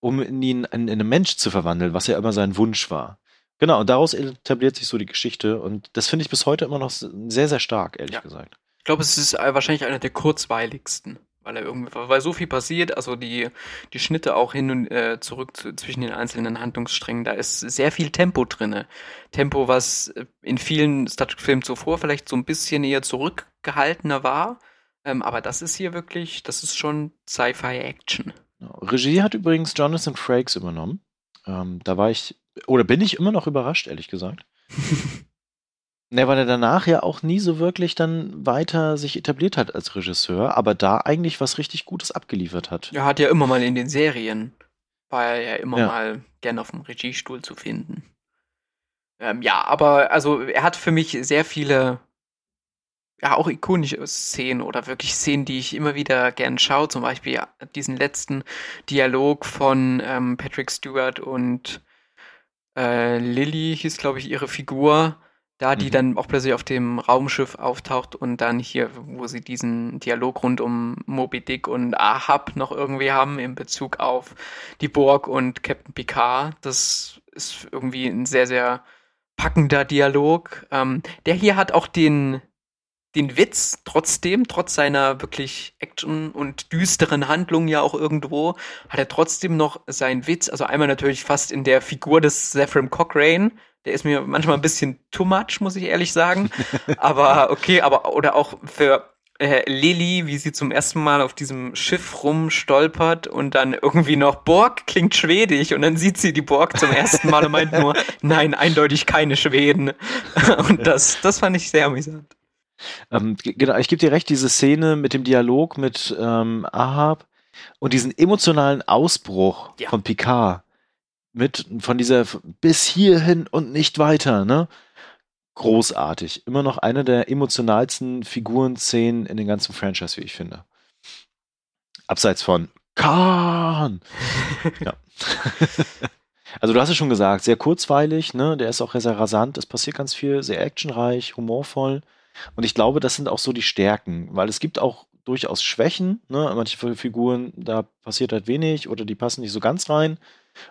um ihn in, in einen Mensch zu verwandeln, was ja immer sein Wunsch war. Genau, und daraus etabliert sich so die Geschichte und das finde ich bis heute immer noch sehr, sehr stark, ehrlich ja. gesagt. Ich glaube, es ist äh, wahrscheinlich einer der kurzweiligsten weil er irgendwie, weil so viel passiert, also die, die Schnitte auch hin und äh, zurück zu, zwischen den einzelnen Handlungssträngen, da ist sehr viel Tempo drinne. Tempo, was in vielen Star Trek-Filmen zuvor vielleicht so ein bisschen eher zurückgehaltener war, ähm, aber das ist hier wirklich, das ist schon Sci-Fi-Action. Regie hat übrigens Jonathan Frakes übernommen. Ähm, da war ich, oder bin ich immer noch überrascht, ehrlich gesagt. Ne, weil er danach ja auch nie so wirklich dann weiter sich etabliert hat als Regisseur, aber da eigentlich was richtig Gutes abgeliefert hat. Er hat ja immer mal in den Serien, war er ja immer ja. mal gern auf dem Regiestuhl zu finden. Ähm, ja, aber also er hat für mich sehr viele, ja auch ikonische Szenen oder wirklich Szenen, die ich immer wieder gern schaue. Zum Beispiel diesen letzten Dialog von ähm, Patrick Stewart und äh, Lily hieß, glaube ich, ihre Figur da, die mhm. dann auch plötzlich auf dem Raumschiff auftaucht und dann hier, wo sie diesen Dialog rund um Moby Dick und Ahab noch irgendwie haben in Bezug auf die Borg und Captain Picard. Das ist irgendwie ein sehr, sehr packender Dialog. Ähm, der hier hat auch den, den Witz trotzdem, trotz seiner wirklich Action und düsteren Handlung ja auch irgendwo, hat er trotzdem noch seinen Witz. Also einmal natürlich fast in der Figur des Zephram Cochrane, der ist mir manchmal ein bisschen too much, muss ich ehrlich sagen. aber okay, aber oder auch für äh, Lilly, wie sie zum ersten Mal auf diesem Schiff rumstolpert und dann irgendwie noch Borg klingt schwedisch und dann sieht sie die Borg zum ersten Mal und meint nur, nein, eindeutig keine Schweden. und das, das fand ich sehr amüsant. Ähm, genau, ich gebe dir recht, diese Szene mit dem Dialog mit ähm, Ahab und diesen emotionalen Ausbruch ja. von Picard mit von dieser bis hierhin und nicht weiter, ne? Großartig. Immer noch eine der emotionalsten Figurenszenen in den ganzen Franchise, wie ich finde. Abseits von Khan. ja. also du hast es schon gesagt, sehr kurzweilig, ne? Der ist auch sehr rasant, es passiert ganz viel, sehr actionreich, humorvoll. Und ich glaube, das sind auch so die Stärken, weil es gibt auch durchaus Schwächen, ne? Manche Figuren, da passiert halt wenig oder die passen nicht so ganz rein.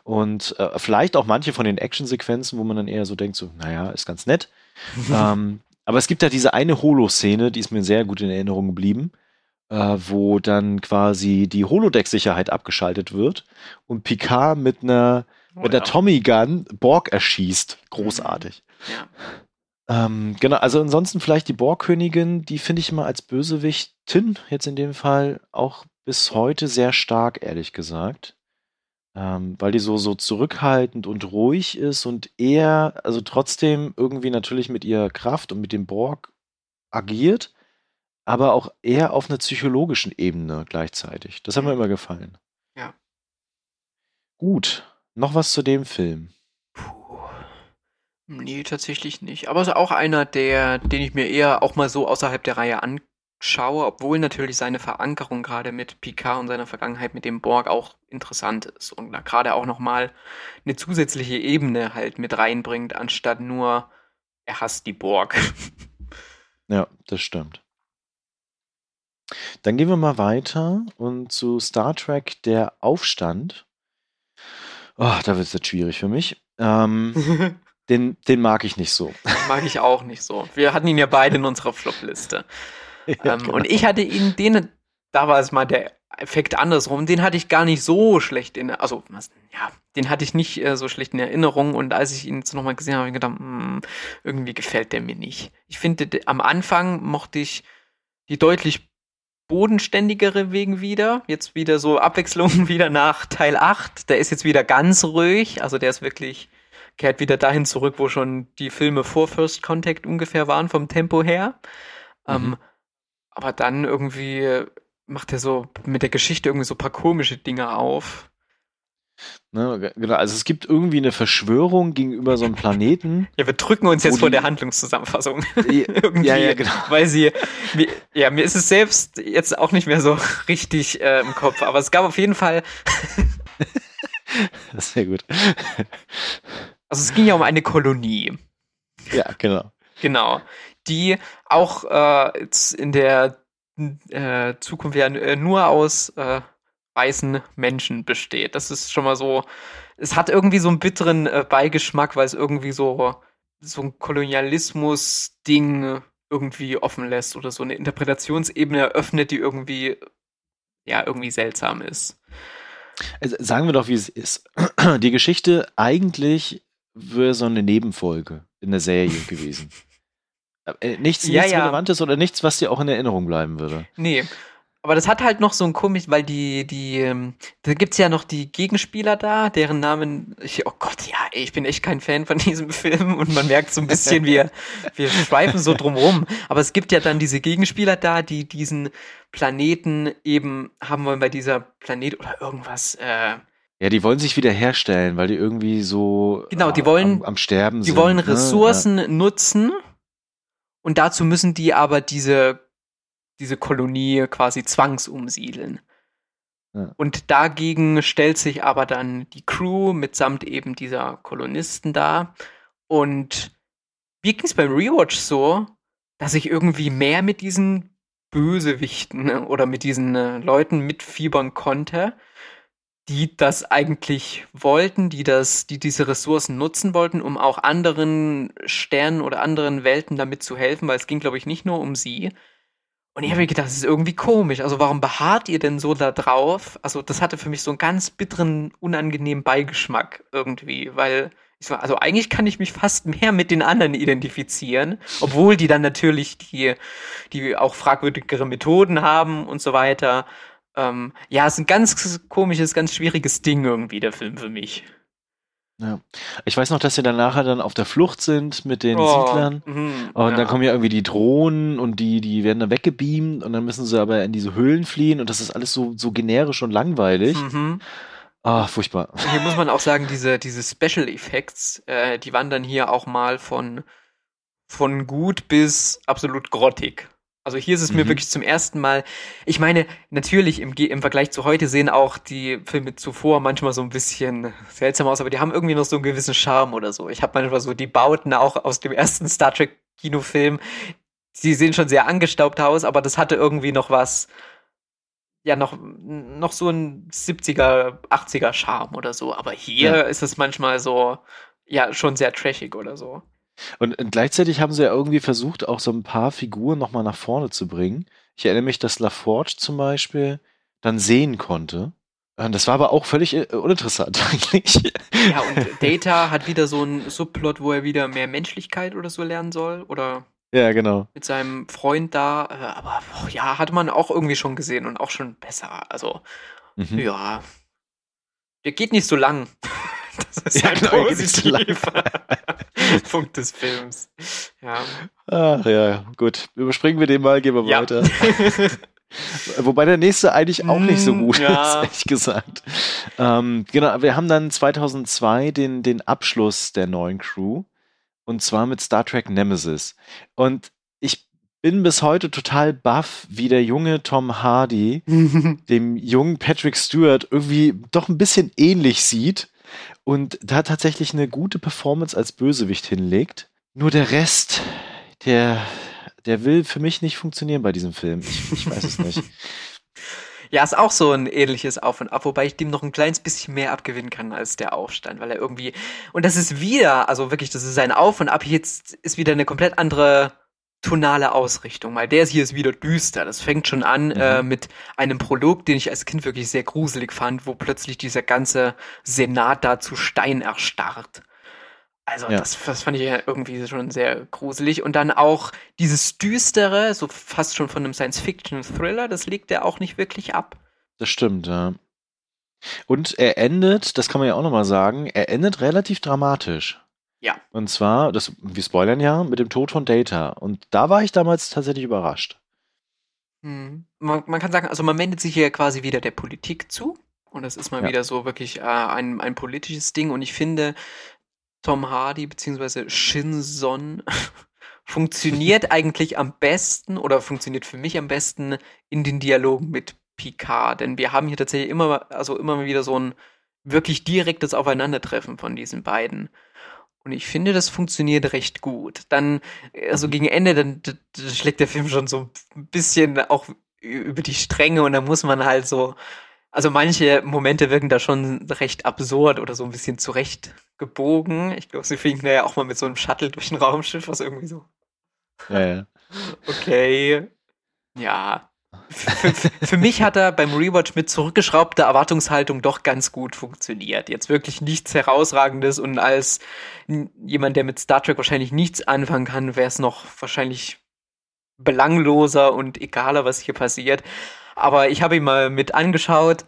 Und äh, vielleicht auch manche von den Actionsequenzen, wo man dann eher so denkt, so, naja, ist ganz nett. ähm, aber es gibt ja diese eine Holo-Szene, die ist mir sehr gut in Erinnerung geblieben, äh, wo dann quasi die Holodeck-Sicherheit abgeschaltet wird und Picard mit einer, oh, mit einer ja. Tommy Gun Borg erschießt. Großartig. Ja. Ähm, genau, also ansonsten vielleicht die Borgkönigin, die finde ich mal als Bösewichtin jetzt in dem Fall auch bis heute sehr stark, ehrlich gesagt ähm, weil die so, so zurückhaltend und ruhig ist und eher, also trotzdem irgendwie natürlich mit ihrer Kraft und mit dem Borg agiert, aber auch eher auf einer psychologischen Ebene gleichzeitig. Das hat mir immer gefallen. Ja. Gut. Noch was zu dem Film? Nee, tatsächlich nicht. Aber es ist auch einer, der, den ich mir eher auch mal so außerhalb der Reihe an schaue, obwohl natürlich seine Verankerung gerade mit Picard und seiner Vergangenheit mit dem Borg auch interessant ist und da gerade auch nochmal eine zusätzliche Ebene halt mit reinbringt, anstatt nur, er hasst die Borg. Ja, das stimmt. Dann gehen wir mal weiter und zu Star Trek Der Aufstand. Oh, da wird es jetzt schwierig für mich. Ähm, den, den mag ich nicht so. Mag ich auch nicht so. Wir hatten ihn ja beide in unserer Flop-Liste. Ja, ähm, genau. Und ich hatte ihn, den, da war es mal der Effekt andersrum, den hatte ich gar nicht so schlecht in, also, ja, den hatte ich nicht äh, so schlecht in Erinnerung und als ich ihn jetzt nochmal gesehen habe, habe ich gedacht, hm, irgendwie gefällt der mir nicht. Ich finde, de- am Anfang mochte ich die deutlich bodenständigere Wegen wieder. Jetzt wieder so Abwechslung wieder nach Teil 8. Der ist jetzt wieder ganz ruhig. Also der ist wirklich, kehrt wieder dahin zurück, wo schon die Filme vor First Contact ungefähr waren, vom Tempo her. Ähm, Mhm. aber dann irgendwie macht er so mit der Geschichte irgendwie so ein paar komische Dinge auf. Ne, ge- genau. Also es gibt irgendwie eine Verschwörung gegenüber so einem Planeten. Ja, wir drücken uns jetzt vor der Handlungszusammenfassung. ja, irgendwie, ja, genau. weil sie, mir, ja, mir ist es selbst jetzt auch nicht mehr so richtig äh, im Kopf, aber es gab auf jeden Fall, Sehr gut. Also es ging ja um eine Kolonie, Ja, genau. genau, die auch äh, in der äh, Zukunft ja äh, nur aus äh, weißen Menschen besteht. Das ist schon mal so, es hat irgendwie so einen bitteren äh, Beigeschmack, weil es irgendwie so, so ein Kolonialismus-Ding irgendwie offen lässt oder so eine Interpretationsebene eröffnet, die irgendwie, ja, irgendwie seltsam ist. Also sagen wir doch, wie es ist. Die Geschichte eigentlich wäre so eine Nebenfolge in der Serie gewesen. Äh, Nichts, Ja, nichts ja. Relevantes oder nichts, was dir auch in Erinnerung bleiben würde. Nee. Aber das hat halt noch so ein komisch, weil die, die, ähm, da gibt's ja noch die Gegenspieler da, deren Namen, ich, oh Gott, ja, ey, ich bin echt kein Fan von diesem Film und man merkt so ein bisschen, wir, wir schweifen so drumrum. Aber es gibt ja dann diese Gegenspieler da, die diesen Planeten eben haben wollen, bei dieser Planet oder irgendwas, äh, Ja, die wollen sich wieder herstellen, weil die irgendwie so Genau, die äh, wollen- am, am Sterben Die sind. wollen ne? Ressourcen nutzen und dazu müssen die aber diese, diese Kolonie quasi zwangsumsiedeln. Ja. Und dagegen stellt sich aber dann die Crew mitsamt eben dieser Kolonisten da. Und mir ging es beim Rewatch so, dass ich irgendwie mehr mit diesen Bösewichten oder mit diesen äh, Leuten mitfiebern konnte, die das eigentlich wollten, die das, die diese Ressourcen nutzen wollten, um auch anderen Sternen oder anderen Welten damit zu helfen, weil es ging, glaube ich, nicht nur um sie. Und ich habe mir gedacht, das ist irgendwie komisch. Also warum beharrt ihr denn so da drauf? Also das hatte für mich so einen ganz bitteren, unangenehmen Beigeschmack irgendwie, weil ich so, also eigentlich kann ich mich fast mehr mit den anderen identifizieren, obwohl die dann natürlich die, die auch fragwürdigere Methoden haben und so weiter. Ähm, ja, es ist ein ganz komisches, ganz schwieriges Ding irgendwie, der Film für mich. Ich weiß noch, dass sie dann nachher dann auf der Flucht sind mit den Siedlern. mhm, Und ja. dann kommen ja irgendwie die Drohnen und die, die werden dann weggebeamt und dann müssen sie aber in diese Höhlen fliehen und das ist alles so, so generisch und langweilig. Mhm. Ah, furchtbar. Und Hier muss man auch sagen, diese, diese Special Effects, äh, die wandern hier auch mal von, von gut bis absolut grottig. Also hier ist es mir Mhm. wirklich zum ersten Mal, ich meine, natürlich im, im Vergleich zu heute sehen auch die Filme zuvor manchmal so ein bisschen seltsam aus, aber die haben irgendwie noch so einen gewissen Charme oder so. Ich habe manchmal so die Bauten auch aus dem ersten Star Trek Kinofilm, die sehen schon sehr angestaubt aus, aber das hatte irgendwie noch was, ja, noch, noch so ein 70er, 80er Charme oder so. Aber hier Ja. ist es manchmal so, ja, schon sehr trashig oder so. Und, und gleichzeitig haben sie ja irgendwie versucht, auch so ein paar Figuren nochmal nach vorne zu bringen. Ich erinnere mich, dass LaForge zum Beispiel dann sehen konnte. Das war aber auch völlig äh, uninteressant eigentlich. Ja, und Data hat wieder so einen Subplot, wo er wieder mehr Menschlichkeit oder so lernen soll. Oder Ja, genau. mit seinem Freund da. Äh, aber boah, ja, hat man auch irgendwie schon gesehen und auch schon besser. Also, Mhm. ja. Der geht nicht so lang. Das ist Ja, ein genau, er positiver Punkt des Films. Ja. Ach ja, gut. Überspringen wir den mal, gehen wir Ja. weiter. Wobei der nächste eigentlich auch nicht so Mm, gut ja. ist, ehrlich gesagt. Ähm, genau, wir haben dann 2002 den, den Abschluss der neuen Crew. Und zwar mit Star Trek Nemesis. Und ich bin bis heute total baff, wie der junge Tom Hardy dem jungen Patrick Stewart irgendwie doch ein bisschen ähnlich sieht und da tatsächlich eine gute Performance als Bösewicht hinlegt. Nur der Rest, der, der will für mich nicht funktionieren bei diesem Film. Ich, ich weiß es nicht. Ja, ist auch so ein ähnliches Auf und Ab, wobei ich dem noch ein kleines bisschen mehr abgewinnen kann als der Aufstand, weil er irgendwie, und das ist wieder, also wirklich, das ist ein Auf und Ab, jetzt ist wieder eine komplett andere tonale Ausrichtung. Weil der hier ist wieder düster. Das fängt schon an mhm. äh, mit einem Prolog, den ich als Kind wirklich sehr gruselig fand, wo plötzlich dieser ganze Senat da zu Stein erstarrt. Also ja. das, das fand ich ja irgendwie schon sehr gruselig. Und dann auch dieses Düstere, so fast schon von einem Science-Fiction-Thriller, das legt er auch nicht wirklich ab. Das stimmt, ja. Und er endet, das kann man ja auch nochmal sagen, er endet relativ dramatisch. Ja. Und zwar, das, wir spoilern ja, mit dem Tod von Data. Und da war ich damals tatsächlich überrascht. Hm. Man, man, kann sagen, also man wendet sich hier quasi wieder der Politik zu. Und das ist mal ja. wieder so wirklich äh, ein, ein politisches Ding. Und ich finde, Tom Hardy bzw. Shinson funktioniert eigentlich am besten oder funktioniert für mich am besten in den Dialogen mit Picard. Denn wir haben hier tatsächlich immer, also immer wieder so ein wirklich direktes Aufeinandertreffen von diesen beiden. Und ich finde, das funktioniert recht gut. Dann, also gegen Ende, dann, dann schlägt der Film schon so ein bisschen auch über die Stränge und dann muss man halt so, also manche Momente wirken da schon recht absurd oder so ein bisschen zurecht gebogen. Ich glaube, sie fliegen da ja auch mal mit so einem Shuttle durch ein Raumschiff, was irgendwie so. Ja, ja. Okay. Ja, für, für, mich hat er beim Rewatch mit zurückgeschraubter Erwartungshaltung doch ganz gut funktioniert. Jetzt wirklich nichts Herausragendes und als jemand, der mit Star Trek wahrscheinlich nichts anfangen kann, wäre es noch wahrscheinlich belangloser und egaler, was hier passiert. Aber ich habe ihn mal mit angeschaut.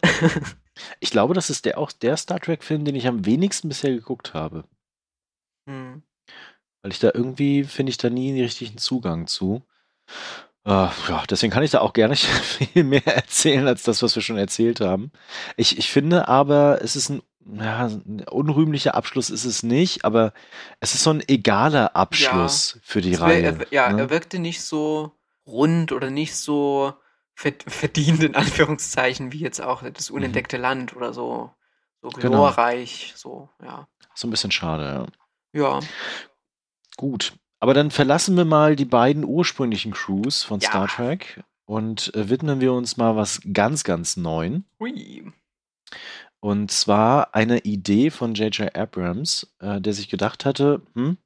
ich glaube, das ist der auch der Star Trek-Film, den ich am wenigsten bisher geguckt habe. Hm. Weil ich da irgendwie finde ich da nie den richtigen Zugang zu. Uh, ja, deswegen kann ich da auch gar nicht viel mehr erzählen als das, was wir schon erzählt haben. Ich, ich finde aber, es ist ein, ja, ein unrühmlicher Abschluss ist es nicht, aber es ist so ein egaler Abschluss ja, für die Reihe. Er, ja, ne? er wirkte nicht so rund oder nicht so verdient in Anführungszeichen wie jetzt auch das mhm. unentdeckte mhm. Land oder so so genau. glorreich, genau. so ja. So ein bisschen schade, ja. Ja. Gut, aber dann verlassen wir mal die beiden ursprünglichen Crews von ja. Star Trek und äh, widmen wir uns mal was ganz, ganz Neuen. Hui. Und zwar eine Idee von J.J. Abrams, äh, der sich gedacht hatte, hm,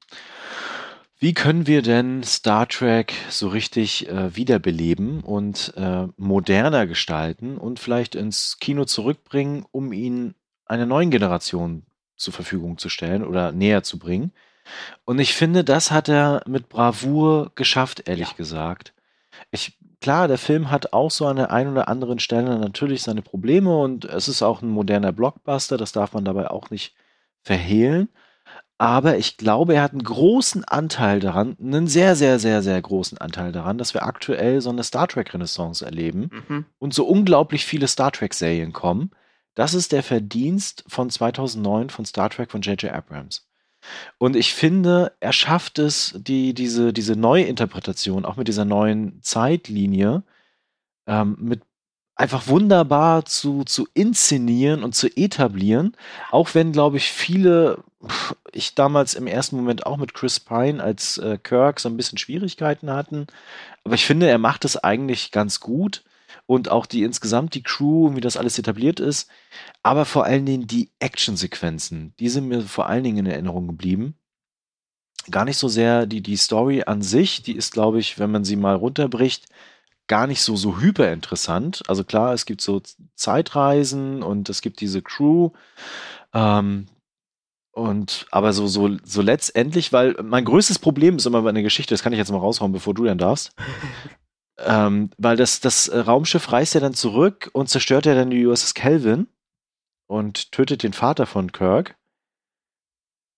wie können wir denn Star Trek so richtig äh, wiederbeleben und äh, moderner gestalten und vielleicht ins Kino zurückbringen, um ihn einer neuen Generation zur Verfügung zu stellen oder näher zu bringen? Und ich finde, das hat er mit Bravour geschafft, ehrlich ja. gesagt. Ich, klar, der Film hat auch so an der einen oder anderen Stelle natürlich seine Probleme und es ist auch ein moderner Blockbuster, das darf man dabei auch nicht verhehlen. Aber ich glaube, er hat einen großen Anteil daran, einen sehr, sehr, sehr, sehr großen Anteil daran, dass wir aktuell so eine Star Trek-Renaissance erleben mhm. und so unglaublich viele Star Trek-Serien kommen. Das ist der Verdienst von 2009 von Star Trek von J.J. Abrams. Und ich finde, er schafft es, die, diese, diese Neuinterpretation, auch mit dieser neuen Zeitlinie, ähm, mit einfach wunderbar zu, zu inszenieren und zu etablieren. Auch wenn, glaube ich, viele, ich damals im ersten Moment auch mit Chris Pine als äh, Kirk so ein bisschen Schwierigkeiten hatten. Aber ich finde, er macht es eigentlich ganz gut und auch die insgesamt die Crew, wie das alles etabliert ist, aber vor allen Dingen die Actionsequenzen, die sind mir vor allen Dingen in Erinnerung geblieben. Gar nicht so sehr die, die Story an sich, die ist, glaube ich, wenn man sie mal runterbricht, gar nicht so, so hyper interessant. Also klar, es gibt so Zeitreisen und es gibt diese Crew. Ähm, und aber so, so, so letztendlich, weil mein größtes Problem ist immer bei einer Geschichte, das kann ich jetzt mal raushauen, bevor du dann darfst. Ähm, weil das, das äh, Raumschiff reist ja dann zurück und zerstört ja dann die USS Kelvin und tötet den Vater von Kirk.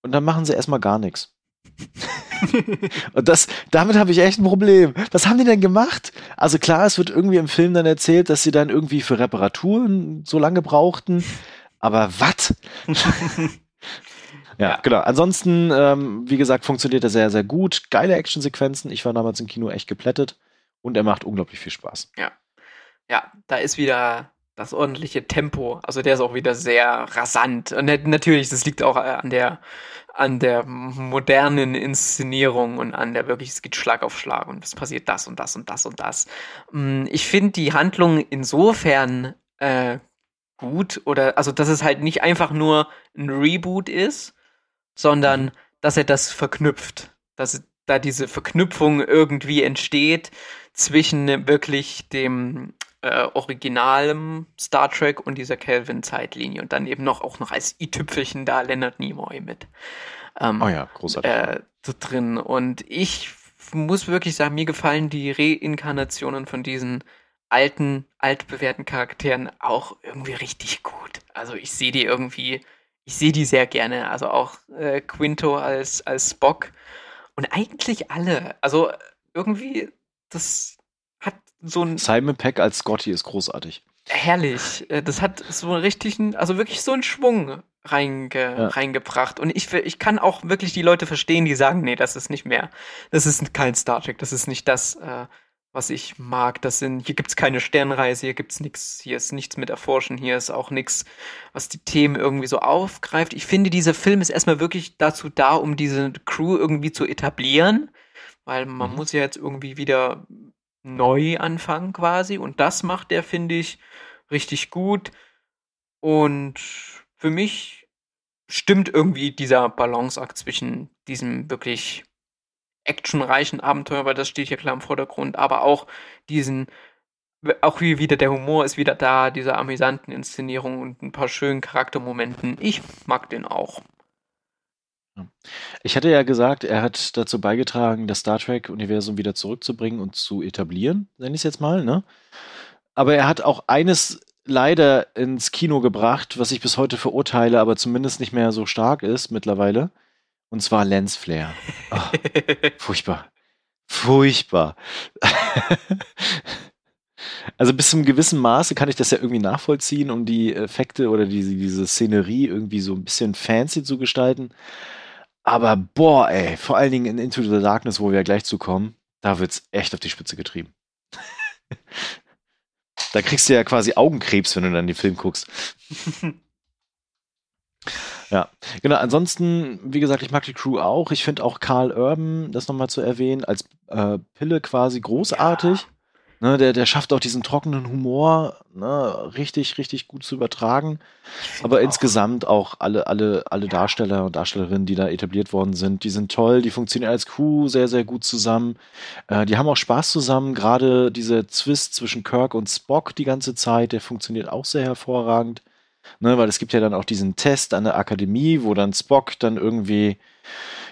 Und dann machen sie erstmal gar nichts. und das, damit habe ich echt ein Problem. Was haben die denn gemacht? Also klar, es wird irgendwie im Film dann erzählt, dass sie dann irgendwie für Reparaturen so lange brauchten. Aber was? ja, ja, genau. Ansonsten, ähm, wie gesagt, funktioniert er sehr, sehr gut. Geile Actionsequenzen. Ich war damals im Kino echt geplättet und er macht unglaublich viel Spaß. Ja. Ja, da ist wieder, das ordentliche Tempo. Also der ist auch wieder sehr rasant. Und natürlich, das liegt auch äh, an der, an der modernen Inszenierung und an der wirklich, es geht Schlag auf Schlag und es passiert das und das und das und das. Mm, ich finde die Handlung insofern äh, gut oder, also dass es halt nicht einfach nur ein Reboot ist, sondern dass er das verknüpft. Dass da diese Verknüpfung irgendwie entsteht zwischen wirklich dem äh, originalem Star Trek und dieser Kelvin-Zeitlinie und dann eben noch auch noch als i-Tüpfelchen da Leonard Nimoy mit. Ähm, oh ja, großartig. Äh, drin. Und ich muss wirklich sagen, mir gefallen die Reinkarnationen von diesen alten, altbewährten Charakteren auch irgendwie richtig gut. Also ich sehe die irgendwie, ich sehe die sehr gerne. Also auch äh, Quinto als, als Spock. Und eigentlich alle. Also irgendwie, das hat so ein. Simon Peck als Scotty ist großartig. Herrlich. Äh, das hat so einen richtigen, also wirklich so einen Schwung reinge, ja. reingebracht. Und ich, ich kann auch wirklich die Leute verstehen, die sagen, nee, das ist nicht mehr, das ist kein Star Trek, das ist nicht das, äh, was ich mag. Das sind, hier gibt's keine Sternreise, hier gibt's nichts, hier ist nichts mit Erforschen, hier ist auch nichts, was die Themen irgendwie so aufgreift. Ich finde, dieser Film ist erstmal wirklich dazu da, um diese Crew irgendwie zu etablieren, weil man mhm. muss ja jetzt irgendwie wieder neu anfangen quasi und das macht der, finde ich, richtig gut. Und für mich stimmt irgendwie dieser Balanceakt zwischen diesem wirklich actionreichen Abenteuer, weil das steht hier klar im Vordergrund, aber auch diesen, auch wie wieder der Humor ist wieder da, diese amüsanten Inszenierungen und ein paar schönen Charaktermomenten. Ich mag den auch. Ich hatte ja gesagt, er hat dazu beigetragen, das Star Trek-Universum wieder zurückzubringen und zu etablieren, nenne ich es jetzt mal, ne? Aber er hat auch eines leider ins Kino gebracht, was ich bis heute verurteile, aber zumindest nicht mehr so stark ist mittlerweile. Und zwar Lensflare. Oh, furchtbar. Furchtbar. also bis zu einem gewissen Maße kann ich das ja irgendwie nachvollziehen, um die Effekte oder diese, diese Szenerie irgendwie so ein bisschen fancy zu gestalten. Aber boah, ey, vor allen Dingen in Into the Darkness, wo wir ja gleich zukommen, da wird's echt auf die Spitze getrieben. da kriegst du ja quasi Augenkrebs, wenn du dann den Film guckst. Ja, genau. Ansonsten, wie gesagt, ich mag die Crew auch. Ich finde auch Carl Urban, das nochmal zu erwähnen, als äh, Pille quasi großartig. Ja. Ne, der, der schafft auch diesen trockenen Humor ne, richtig, richtig gut zu übertragen. Aber auch. insgesamt auch alle, alle, alle Darsteller und Darstellerinnen, die da etabliert worden sind, die sind toll, die funktionieren als Crew sehr, sehr gut zusammen. Äh, die haben auch Spaß zusammen. Gerade dieser Zwist zwischen Kirk und Spock die ganze Zeit, der funktioniert auch sehr hervorragend. Ne, weil es gibt ja dann auch diesen Test an der Akademie, wo dann Spock dann irgendwie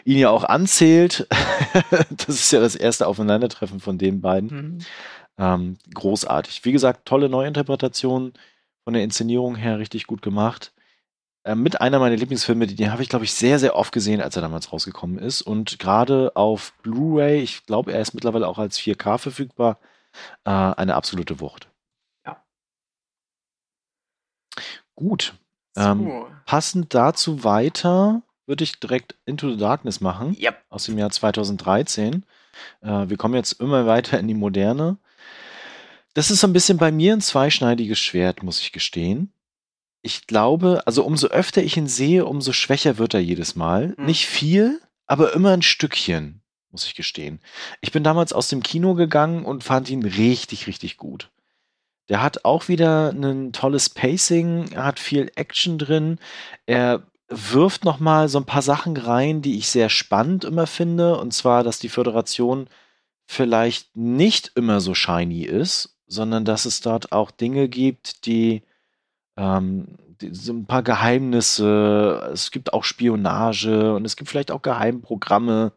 ihn ja auch anzählt. das ist ja das erste Aufeinandertreffen von den beiden. Mhm. Ähm, großartig. Wie gesagt, tolle Neuinterpretation von der Inszenierung her richtig gut gemacht. Äh, mit einer meiner Lieblingsfilme, den habe ich, glaube ich, sehr, sehr oft gesehen, als er damals rausgekommen ist. Und gerade auf Blu-ray, ich glaube, er ist mittlerweile auch als 4K verfügbar, äh, eine absolute Wucht. Gut. So. Ähm, passend dazu weiter würde ich direkt Into the Darkness machen. Yep. Aus dem Jahr 2013. Äh, wir kommen jetzt immer weiter in die Moderne. Das ist so ein bisschen bei mir ein zweischneidiges Schwert, muss ich gestehen. Ich glaube, also umso öfter ich ihn sehe, umso schwächer wird er jedes Mal. Hm. Nicht viel, aber immer ein Stückchen, muss ich gestehen. Ich bin damals aus dem Kino gegangen und fand ihn richtig, richtig gut. Der hat auch wieder ein tolles Pacing, er hat viel Action drin. Er wirft noch mal so ein paar Sachen rein, die ich sehr spannend immer finde. Und zwar, dass die Föderation vielleicht nicht immer so shiny ist, sondern dass es dort auch Dinge gibt, die ähm, so ein paar Geheimnisse, es gibt auch Spionage und es gibt vielleicht auch Geheimprogramme,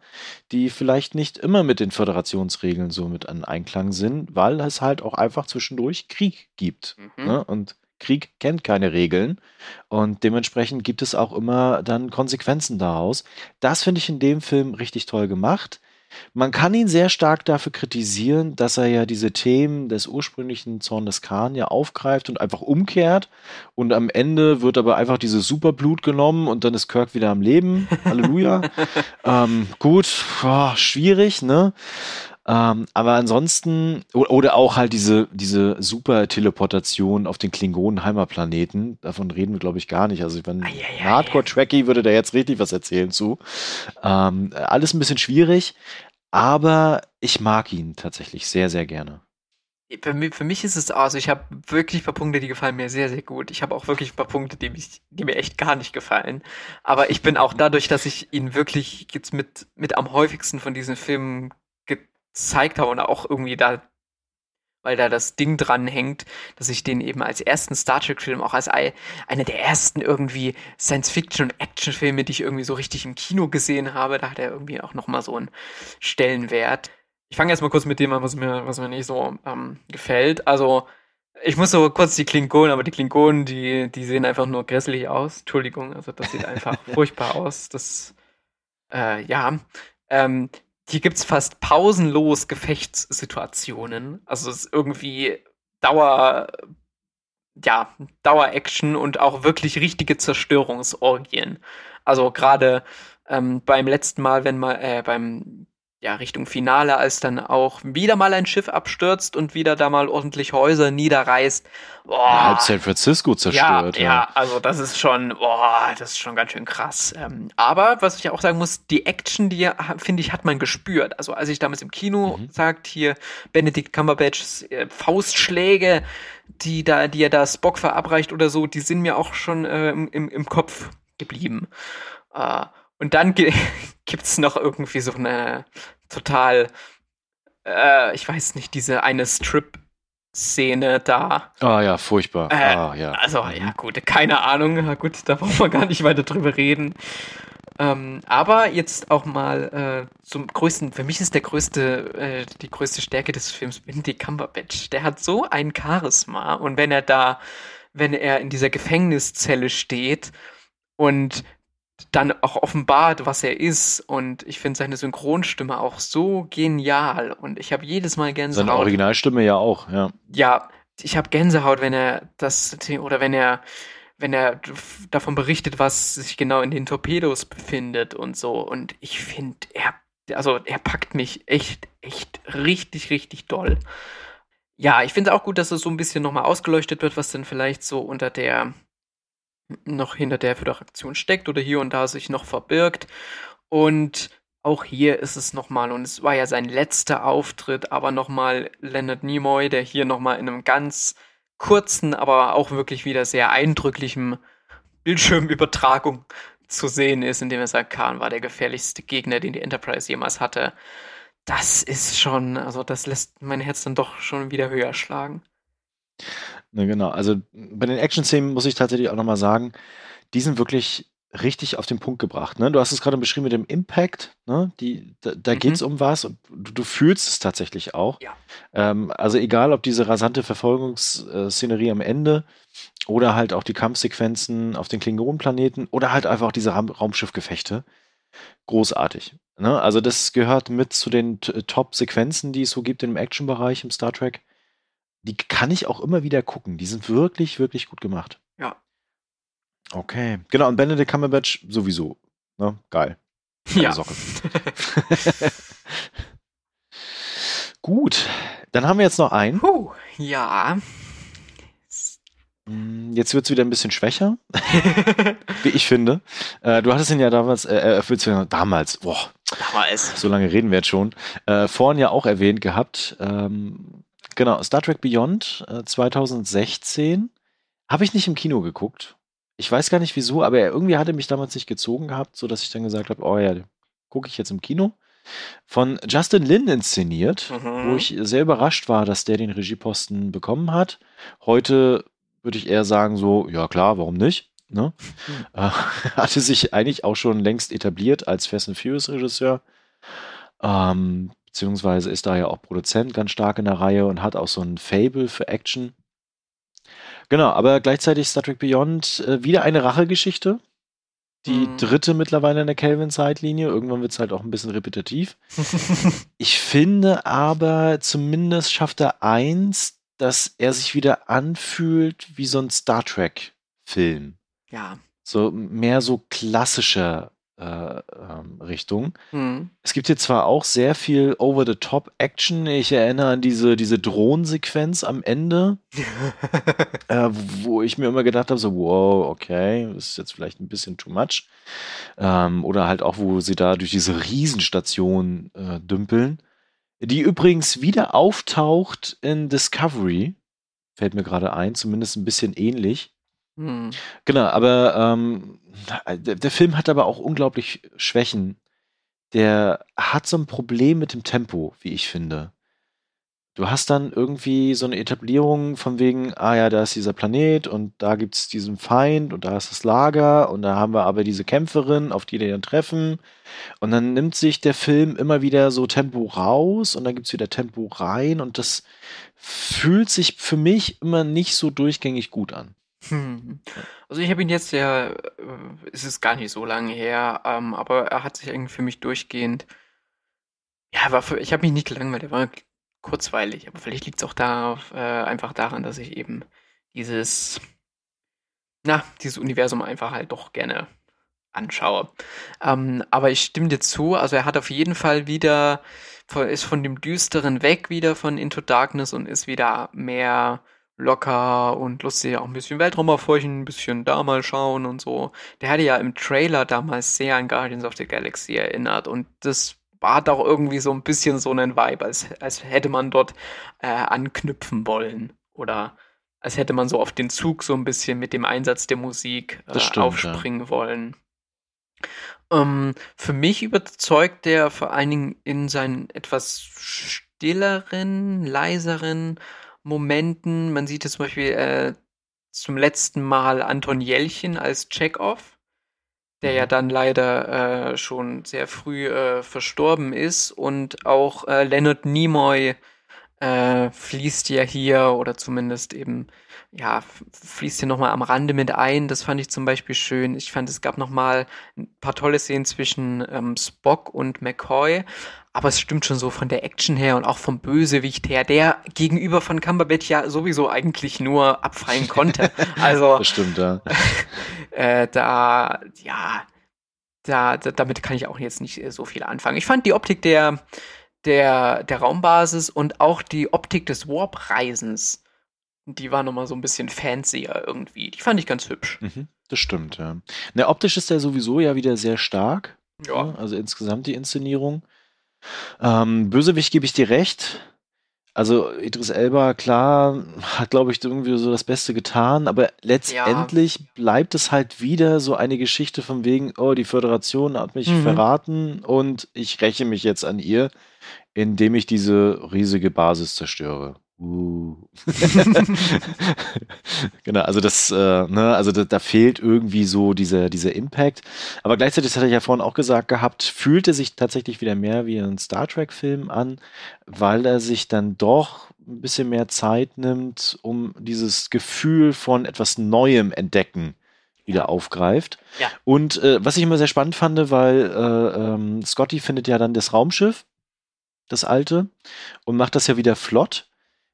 die vielleicht nicht immer mit den Föderationsregeln so mit an Einklang sind, weil es halt auch einfach zwischendurch Krieg gibt. Mhm. Ne? Und Krieg kennt keine Regeln und dementsprechend gibt es auch immer dann Konsequenzen daraus. Das finde ich in dem Film richtig toll gemacht. Man kann ihn sehr stark dafür kritisieren, dass er ja diese Themen des ursprünglichen Zorn des Khan ja aufgreift und einfach umkehrt. Und am Ende wird aber einfach dieses Superblut genommen und dann ist Kirk wieder am Leben. Halleluja. ähm, gut, boah, schwierig, ne? Ähm, aber ansonsten, oder auch halt diese, diese super Teleportation auf den Klingonen-Heimatplaneten, davon reden wir, glaube ich, gar nicht. Also, wenn Ei, ei, ei. ein Hardcore-Tracky würde da jetzt richtig was erzählen zu. Ähm, alles ein bisschen schwierig, aber ich mag ihn tatsächlich sehr, sehr gerne. Für mich, für mich ist es, also ich habe wirklich ein paar Punkte, die gefallen mir sehr, sehr gut. Ich habe auch wirklich ein paar Punkte, die, mich, die mir echt gar nicht gefallen. Aber ich bin auch dadurch, dass ich ihn wirklich jetzt mit, mit am häufigsten von diesen Filmen gezeigt habe und auch irgendwie da, weil da das Ding dran hängt, dass ich den eben als ersten Star Trek-Film, auch als ei- einer der ersten irgendwie Science-Fiction- und Action-Filme, die ich irgendwie so richtig im Kino gesehen habe, da hat er irgendwie auch nochmal so einen Stellenwert. Ich fange erstmal kurz mit dem an, was mir, was mir nicht so ähm, gefällt. Also, ich muss so kurz die Klingonen, aber die Klingonen, die, die sehen einfach nur grässlich aus. Entschuldigung, also das sieht einfach furchtbar aus. Das, äh, ja. Ähm, hier gibt's fast pausenlos Gefechtssituationen. Also es ist irgendwie Dauer, ja, Dauer-Action und auch wirklich richtige Zerstörungsorgien. Also gerade ähm, beim letzten Mal, wenn mal, äh, beim ja, Richtung Finale, als dann auch wieder mal ein Schiff abstürzt und wieder da mal ordentlich Häuser niederreißt. Boah, Halb San Francisco zerstört. ja, ja, also das ist schon, boah, das ist schon ganz schön krass. Ähm, aber was ich auch sagen muss, die Action, die finde ich, hat man gespürt. Also als ich damals im Kino Mhm. sagt, hier Benedict Cumberbatchs äh, Faustschläge, die da, die er da Spock verabreicht oder so, die sind mir auch schon äh, im, im, im Kopf geblieben. Äh, und dann ge gibt's noch irgendwie so eine total, äh, ich weiß nicht, diese eine Strip-Szene da. Ah ja, furchtbar. Äh, ah, ja. Also, ja, gut, keine Ahnung. Ja, gut, da wollen wir gar nicht weiter drüber reden. Ähm, aber jetzt auch mal äh, zum größten, für mich ist der größte, äh, die größte Stärke des Films Benedict Cumberbatch. Der hat so ein Charisma und wenn er da, wenn er in dieser Gefängniszelle steht und dann auch offenbart, was er ist und ich finde seine Synchronstimme auch so genial und ich habe jedes Mal Gänsehaut Seine Originalstimme ja auch, ja. ja, ich habe Gänsehaut, wenn er das oder wenn er wenn er davon berichtet, was sich genau in den Torpedos befindet und so. Und ich finde, er, also er packt mich echt, echt richtig, richtig doll. Ja, ich finde auch gut, dass es so ein bisschen nochmal ausgeleuchtet wird, was denn vielleicht so unter der noch hinter der Föderation steckt oder hier und da sich noch verbirgt. Und auch hier ist es nochmal, und es war ja sein letzter Auftritt, aber nochmal Leonard Nimoy, der hier nochmal in einem ganz kurzen, aber auch wirklich wieder sehr eindrücklichen Bildschirmübertragung zu sehen ist, indem er sagt, Khan war der gefährlichste Gegner, den die Enterprise jemals hatte. Das ist schon, also das lässt mein Herz dann doch schon wieder höher schlagen. Ne, genau. Also bei den Action-Szenen muss ich tatsächlich auch nochmal sagen, die sind wirklich richtig auf den Punkt gebracht. Ne? Du hast es gerade beschrieben mit dem Impact. Ne? Die, da da Mhm. geht es um was und du, du fühlst es tatsächlich auch. Ja. Ähm, also egal, ob diese rasante Verfolgungsszenerie am Ende oder halt auch die Kampfsequenzen auf den Klingonenplaneten oder halt einfach auch diese Raum Raumschiffgefechte. Großartig. Ne? Also das gehört mit zu den Top-Sequenzen, die es so gibt im Action-Bereich im Star Trek. Die kann ich auch immer wieder gucken. Die sind wirklich, wirklich gut gemacht. Ja. Okay. Genau, und Benedict Cumberbatch sowieso. Ne? Geil. Geile Ja. Socke. Gut. Dann haben wir jetzt noch einen. Puh, ja. Mm, Jetzt wird es wieder ein bisschen schwächer, wie ich finde. Äh, du hattest ihn ja damals, äh, äh, damals, boah, Damals. so lange reden wir jetzt schon, äh, vorhin ja auch erwähnt gehabt. Ähm, genau, Star Trek Beyond äh, 2016 habe ich nicht im Kino geguckt. Ich weiß gar nicht wieso, aber er irgendwie hatte mich damals nicht gezogen gehabt, so dass ich dann gesagt habe, oh ja, gucke ich jetzt im Kino. Von Justin Lin inszeniert, Mhm. wo ich sehr überrascht war, dass der den Regieposten bekommen hat. Heute würde ich eher sagen so, ja klar, warum nicht? Ne? Mhm. Äh, hatte sich eigentlich auch schon längst etabliert als Fast and Furious Regisseur. Ähm, beziehungsweise ist da ja auch Produzent ganz stark in der Reihe und hat auch so ein Fable für Action. Genau, aber gleichzeitig Star Trek Beyond äh, wieder eine Rachegeschichte. Die Mhm. dritte mittlerweile in der Kelvin-Zeitlinie. Irgendwann wird es halt auch ein bisschen repetitiv. Ich finde aber, zumindest schafft er eins, dass er sich wieder anfühlt wie so ein Star Trek-Film. ja. So mehr so klassischer äh, Actionfilm-Richtung. Hm. Es gibt hier zwar auch sehr viel Over-the-Top-Action. Ich erinnere an diese, diese Drohnensequenz am Ende, äh, wo ich mir immer gedacht habe, so, wow, okay, das ist jetzt vielleicht ein bisschen too much. Ähm, oder halt auch, wo sie da durch diese Riesenstation äh, dümpeln. Die übrigens wieder auftaucht in Discovery. Fällt mir gerade ein, zumindest ein bisschen ähnlich. Hm. Genau, aber ähm, der, Film hat aber auch unglaublich Schwächen. Der hat so ein Problem mit dem Tempo, wie ich finde. Du hast dann irgendwie so eine Etablierung von wegen, ah ja, da ist dieser Planet und da gibt es diesen Feind und da ist das Lager und da haben wir aber diese Kämpferin, auf die wir dann treffen. Und dann nimmt sich der Film immer wieder so Tempo raus und dann gibt es wieder Tempo rein und das fühlt sich für mich immer nicht so durchgängig gut an. Hm. Also ich habe ihn jetzt ja, äh, es ist gar nicht so lange her, ähm, aber er hat sich irgendwie für mich durchgehend, ja, war für, ich habe mich nicht gelangweilt, er war kurzweilig, aber vielleicht liegt es auch da, äh, einfach daran, dass ich eben dieses, na, dieses Universum einfach halt doch gerne anschaue. Ähm, aber ich stimme dir zu, also er hat auf jeden Fall wieder, ist von dem Düsteren weg wieder von Into Darkness und ist wieder mehr locker und lustig, auch ein bisschen Weltraum erforschen, ein bisschen da mal schauen und so. Der hatte ja im Trailer damals sehr an Guardians of the Galaxy erinnert und das hat auch irgendwie so ein bisschen so einen Vibe, als, als hätte man dort äh, anknüpfen wollen oder als hätte man so auf den Zug so ein bisschen mit dem Einsatz der Musik äh, stimmt, aufspringen wollen. Ähm, für mich überzeugt der vor allen Dingen in seinen etwas stilleren, leiseren Momenten. Man sieht jetzt zum Beispiel äh, zum letzten Mal Anton Jelchin als Chekhov, der ja dann leider äh, schon sehr früh äh, verstorben ist. Und auch äh, Leonard Nimoy äh, fließt ja hier oder zumindest eben ja fließt hier nochmal am Rande mit ein. Das fand ich zum Beispiel schön. Ich fand, es gab nochmal ein paar tolle Szenen zwischen ähm, Spock und McCoy. Aber es stimmt schon so von der Action her und auch vom Bösewicht her, der gegenüber von Cumberbatch ja sowieso eigentlich nur abfallen konnte. Also Das stimmt, ja. äh, da, ja, da, da, damit kann ich auch jetzt nicht äh, so viel anfangen. Ich fand die Optik der, der, der Raumbasis und auch die Optik des Warp-Reisens, die war nochmal so ein bisschen fancier irgendwie. Die fand ich ganz hübsch. Mhm, das stimmt, ja. Na, optisch ist der sowieso ja wieder sehr stark. Ja. Also insgesamt die Inszenierung. Ähm, Bösewicht gebe ich dir recht. Also Idris Elba, klar, hat, glaube ich, irgendwie so das Beste getan, aber letztendlich bleibt es halt wieder so eine Geschichte von wegen, oh, die Föderation hat mich Mhm. verraten und ich räche mich jetzt an ihr, indem ich diese riesige Basis zerstöre. Uh. genau, also das, äh, ne, also da, da fehlt irgendwie so dieser, dieser Impact. Aber gleichzeitig, das hatte ich ja vorhin auch gesagt gehabt, fühlte sich tatsächlich wieder mehr wie ein Star Trek-Film an, weil er sich dann doch ein bisschen mehr Zeit nimmt, um dieses Gefühl von etwas Neuem entdecken wieder aufgreift. Ja. Und äh, was ich immer sehr spannend fand, weil äh, ähm, Scotty findet ja dann das Raumschiff, das alte, und macht das ja wieder flott.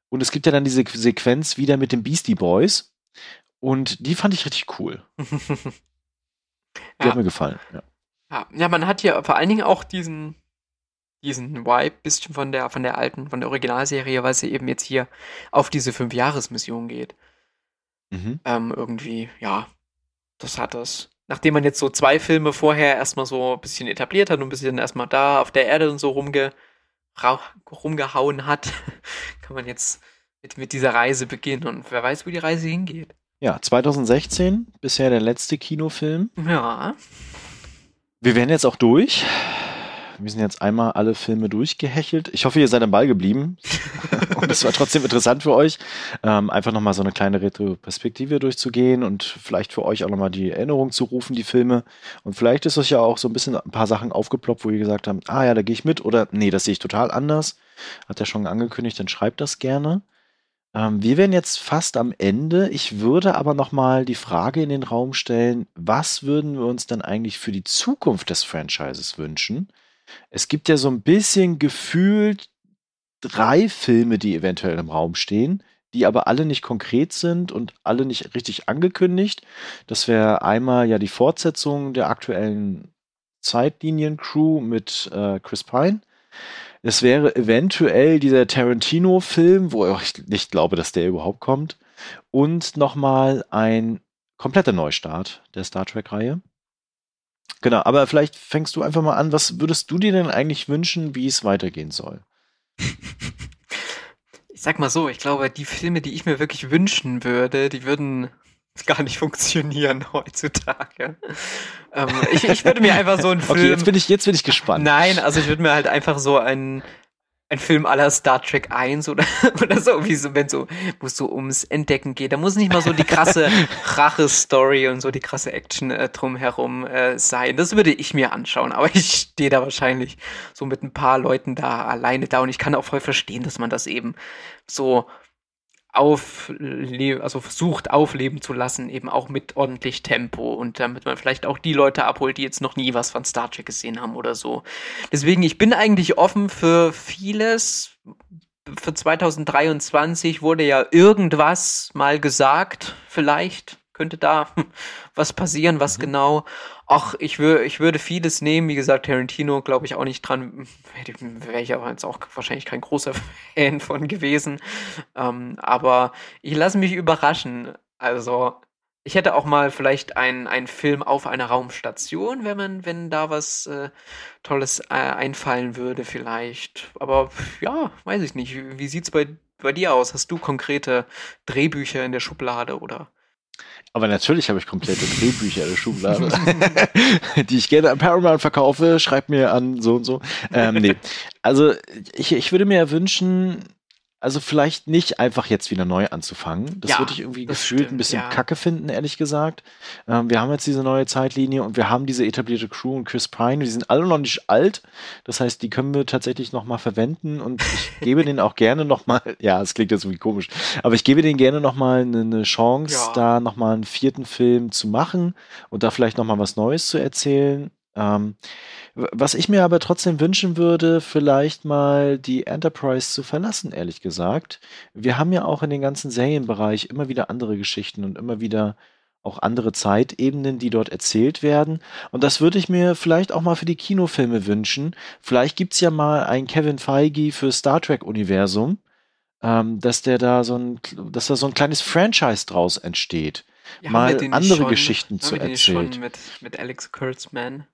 Und es gibt ja dann diese Sequenz wieder mit den Beastie Boys. Und die fand ich richtig cool. Die Ja. hat mir gefallen. Ja. Ja, ja, man hat hier vor allen Dingen auch diesen, diesen Vibe bisschen von der, von der alten, von der Originalserie, weil sie eben jetzt hier auf diese Fünf-Jahres-Mission geht. Mhm. Ähm, irgendwie, ja, das hat das. Nachdem man jetzt so zwei Filme vorher erstmal so ein bisschen etabliert hat und ein bisschen erstmal da auf der Erde und so rumge, rumgehauen hat, kann man jetzt mit, mit dieser Reise beginnen und wer weiß, wo die Reise hingeht. ja, 2016, bisher der letzte Kinofilm. Ja, Wir wären jetzt auch durch. Wir sind jetzt einmal alle Filme durchgehechelt. Ich hoffe, ihr seid am Ball geblieben. und es war trotzdem interessant für euch, ähm, einfach nochmal so eine kleine Retroperspektive durchzugehen und vielleicht für euch auch nochmal die Erinnerung zu rufen, die Filme. Und vielleicht ist euch ja auch so ein bisschen ein paar Sachen aufgeploppt, wo ihr gesagt habt, ah ja, da gehe ich mit oder nee, das sehe ich total anders. Hat er schon angekündigt, dann schreibt das gerne. Ähm, wir wären jetzt fast am Ende. Ich würde aber nochmal die Frage in den Raum stellen, was würden wir uns dann eigentlich für die Zukunft des Franchises wünschen? Es gibt ja so ein bisschen gefühlt drei Filme, die eventuell im Raum stehen, die aber alle nicht konkret sind und alle nicht richtig angekündigt. Das wäre einmal ja die Fortsetzung der aktuellen Zeitlinien-Crew mit äh, Chris Pine. Es wäre eventuell dieser Tarantino-Film, wo ich nicht glaube, dass der überhaupt kommt. Und nochmal ein kompletter Neustart der Star Trek-Reihe. Genau, aber vielleicht fängst du einfach mal an. Was würdest du dir denn eigentlich wünschen, wie es weitergehen soll? Ich sag mal so, ich glaube, die Filme, die ich mir wirklich wünschen würde, die würden gar nicht funktionieren heutzutage. Ähm, ich, ich würde mir einfach so einen Film. Okay, jetzt bin ich, jetzt bin ich gespannt. Nein, also ich würde mir halt einfach so einen ein Film aller Star Trek 1 oder, oder so, wie so, wenn so, wo es so ums Entdecken geht. Da muss nicht mal so die krasse Rache-Story und so die krasse Action äh, drumherum äh, sein. Das würde ich mir anschauen, aber ich stehe da wahrscheinlich so mit ein paar Leuten da alleine da und ich kann auch voll verstehen, dass man das eben so aufleben, also versucht aufleben zu lassen, eben auch mit ordentlich Tempo und damit man vielleicht auch die Leute abholt, die jetzt noch nie was von Star Trek gesehen haben oder so. Deswegen, ich bin eigentlich offen für vieles. Für 2023 wurde ja irgendwas mal gesagt, vielleicht könnte da was passieren, was mhm. genau. Ach, ich, wür ich würde vieles nehmen. Wie gesagt, Tarantino glaube ich auch nicht dran. Wäre ich aber jetzt auch wahrscheinlich kein großer Fan von gewesen. Ähm, aber ich lasse mich überraschen. Also, ich hätte auch mal vielleicht einen Film auf einer Raumstation, wenn man, wenn da was äh, Tolles äh, einfallen würde, vielleicht. Aber ja, weiß ich nicht. Wie sieht's bei, bei dir aus? Hast du konkrete Drehbücher in der Schublade oder? Aber natürlich habe ich komplette Drehbücher in der Schublade, die ich gerne an Paramount verkaufe. Schreib mir an so und so. Ähm, nee. Also ich, ich würde mir wünschen, also vielleicht nicht einfach jetzt wieder neu anzufangen. Das ja, würde ich irgendwie gefühlt stimmt, ein bisschen ja. kacke finden, ehrlich gesagt. Ähm, wir haben jetzt diese neue Zeitlinie und wir haben diese etablierte Crew und Chris Pine. Die sind alle noch nicht alt. Das heißt, die können wir tatsächlich noch mal verwenden und ich gebe denen auch gerne noch mal, ja, es klingt jetzt irgendwie komisch, aber ich gebe denen gerne noch mal eine, eine Chance, ja. da noch mal einen vierten Film zu machen und da vielleicht noch mal was Neues zu erzählen. Ähm, was ich mir aber trotzdem wünschen würde, vielleicht mal die Enterprise zu verlassen, ehrlich gesagt. Wir haben ja auch in den ganzen Serienbereich immer wieder andere Geschichten und immer wieder auch andere Zeitebenen, die dort erzählt werden. Und das würde ich mir vielleicht auch mal für die Kinofilme wünschen. Vielleicht gibt es ja mal ein Kevin Feige für Star Trek-Universum, ähm, dass der da so ein, dass da so ein kleines Franchise draus entsteht. Ja, mal andere schon, Geschichten zu erzählen. Mit, mit Alex Kurtzman.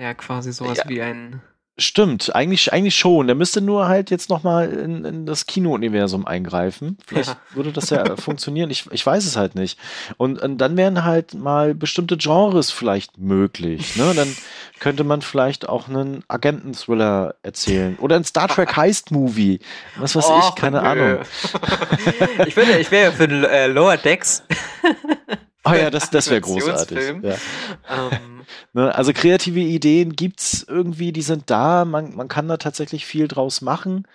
Ja, quasi sowas ja. wie ein. Stimmt, eigentlich, eigentlich schon. Der müsste nur halt jetzt nochmal in, in das Kino-Universum eingreifen. Vielleicht ja. würde das ja funktionieren. Ich, ich weiß es halt nicht. Und, und dann wären halt mal bestimmte Genres vielleicht möglich. Ne? Dann könnte man vielleicht auch einen Agenten-Thriller erzählen. Oder ein Star Trek Heist-Movie. Was weiß oh, ich, keine nö. Ahnung. ich würde, ich wäre für äh, Lower Decks. Oh ja, das, das wäre großartig. Ja. Ähm. Ne, also kreative Ideen gibt's irgendwie, die sind da, man, man kann da tatsächlich viel draus machen.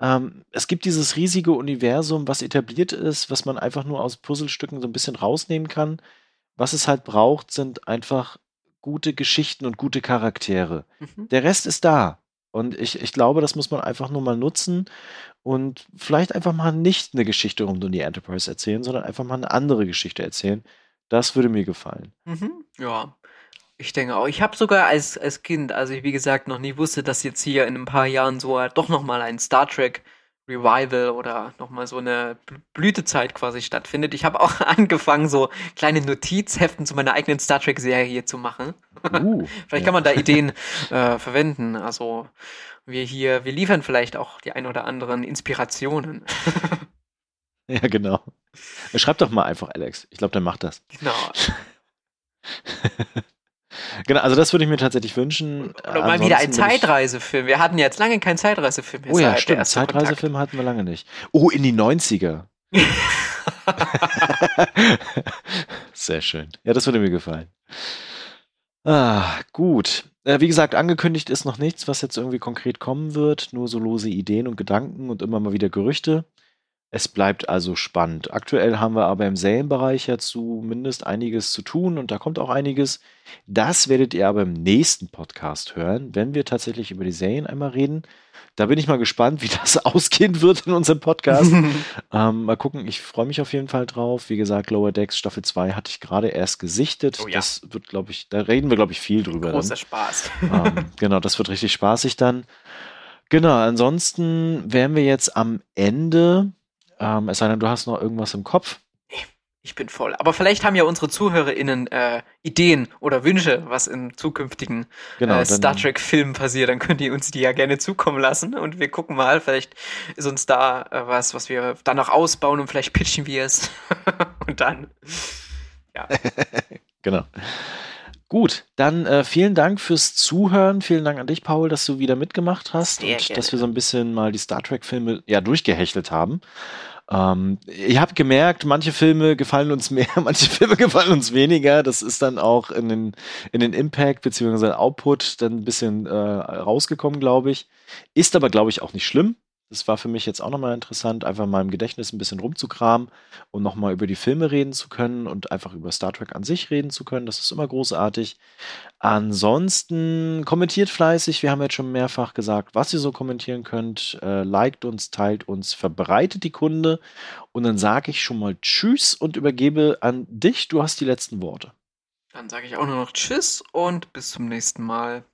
Ähm, es gibt dieses riesige Universum, was etabliert ist, was man einfach nur aus Puzzlestücken so ein bisschen rausnehmen kann. Was es halt braucht, sind einfach gute Geschichten und gute Charaktere. Mhm. Der Rest ist da. Und ich, ich glaube, das muss man einfach nur mal nutzen und vielleicht einfach mal nicht eine Geschichte rund um die Enterprise erzählen, sondern einfach mal eine andere Geschichte erzählen das würde mir gefallen. Mhm. Ja, ich denke auch. Ich habe sogar als, als Kind, als ich wie gesagt noch nie wusste, dass jetzt hier in ein paar Jahren so doch nochmal ein Star Trek Revival oder nochmal so eine Blütezeit quasi stattfindet. Ich habe auch angefangen, so kleine Notizheften zu meiner eigenen Star Trek-Serie zu machen. Uh, vielleicht ja. kann man da Ideen äh, verwenden. Also wir hier, wir liefern vielleicht auch die ein oder anderen Inspirationen. Ja, genau. Schreib doch mal einfach Alex. Ich glaube, der macht das. Genau. genau, also das würde ich mir tatsächlich wünschen. Oder mal wieder ein Zeitreisefilm. Wir hatten jetzt lange keinen Zeitreisefilm mehr. Oh ja, stimmt. Zeitreisefilm hatten wir lange nicht. Oh, in die 90er. Sehr schön. Ja, das würde mir gefallen. Ah, gut. Äh, wie gesagt, angekündigt ist noch nichts, was jetzt irgendwie konkret kommen wird. Nur so lose Ideen und Gedanken und immer mal wieder Gerüchte. Es bleibt also spannend. Aktuell haben wir aber im Serienbereich ja zumindest einiges zu tun und da kommt auch einiges. Das werdet ihr aber im nächsten Podcast hören, wenn wir tatsächlich über die Serien einmal reden. Da bin ich mal gespannt, wie das ausgehen wird in unserem Podcast. ähm, mal gucken, ich freue mich auf jeden Fall drauf. Wie gesagt, Lower Decks Staffel 2 hatte ich gerade erst gesichtet. Oh ja. Das wird, glaube ich, da reden wir, glaube ich, viel drüber. Großer Dann. Spaß. ähm, genau, das wird richtig spaßig dann. Genau, ansonsten wären wir jetzt am Ende. Ähm, es sei denn, du hast noch irgendwas im Kopf. Ich bin voll. Aber vielleicht haben ja unsere ZuhörerInnen äh, Ideen oder Wünsche, was in zukünftigen Genau, äh, Star Trek-Filmen passiert. Dann könnt ihr uns die ja gerne zukommen lassen und wir gucken mal. Vielleicht ist uns da äh, was, was wir dann noch ausbauen und vielleicht pitchen wir es. und dann. Ja. Genau. Gut, dann äh, vielen Dank fürs Zuhören. Vielen Dank an dich, Paul, dass du wieder mitgemacht hast Sehr und gerne. dass wir so ein bisschen mal die Star Trek-Filme ja durchgehechelt haben. Ähm, ich habe gemerkt, manche Filme gefallen uns mehr, manche Filme gefallen uns weniger. Das ist dann auch in den, in den Impact bzw. Output dann ein bisschen äh, rausgekommen, glaube ich. Ist aber, glaube ich, auch nicht schlimm. Das war für mich jetzt auch nochmal interessant, einfach mal im Gedächtnis ein bisschen rumzukramen und nochmal über die Filme reden zu können und einfach über Star Trek an sich reden zu können. Das ist immer großartig. Ansonsten kommentiert fleißig. Wir haben jetzt schon mehrfach gesagt, was ihr so kommentieren könnt. Äh, liked uns, teilt uns, verbreitet die Kunde. Und dann sage ich schon mal Tschüss und übergebe an dich. Du hast die letzten Worte. Dann sage ich auch nur noch Tschüss und bis zum nächsten Mal.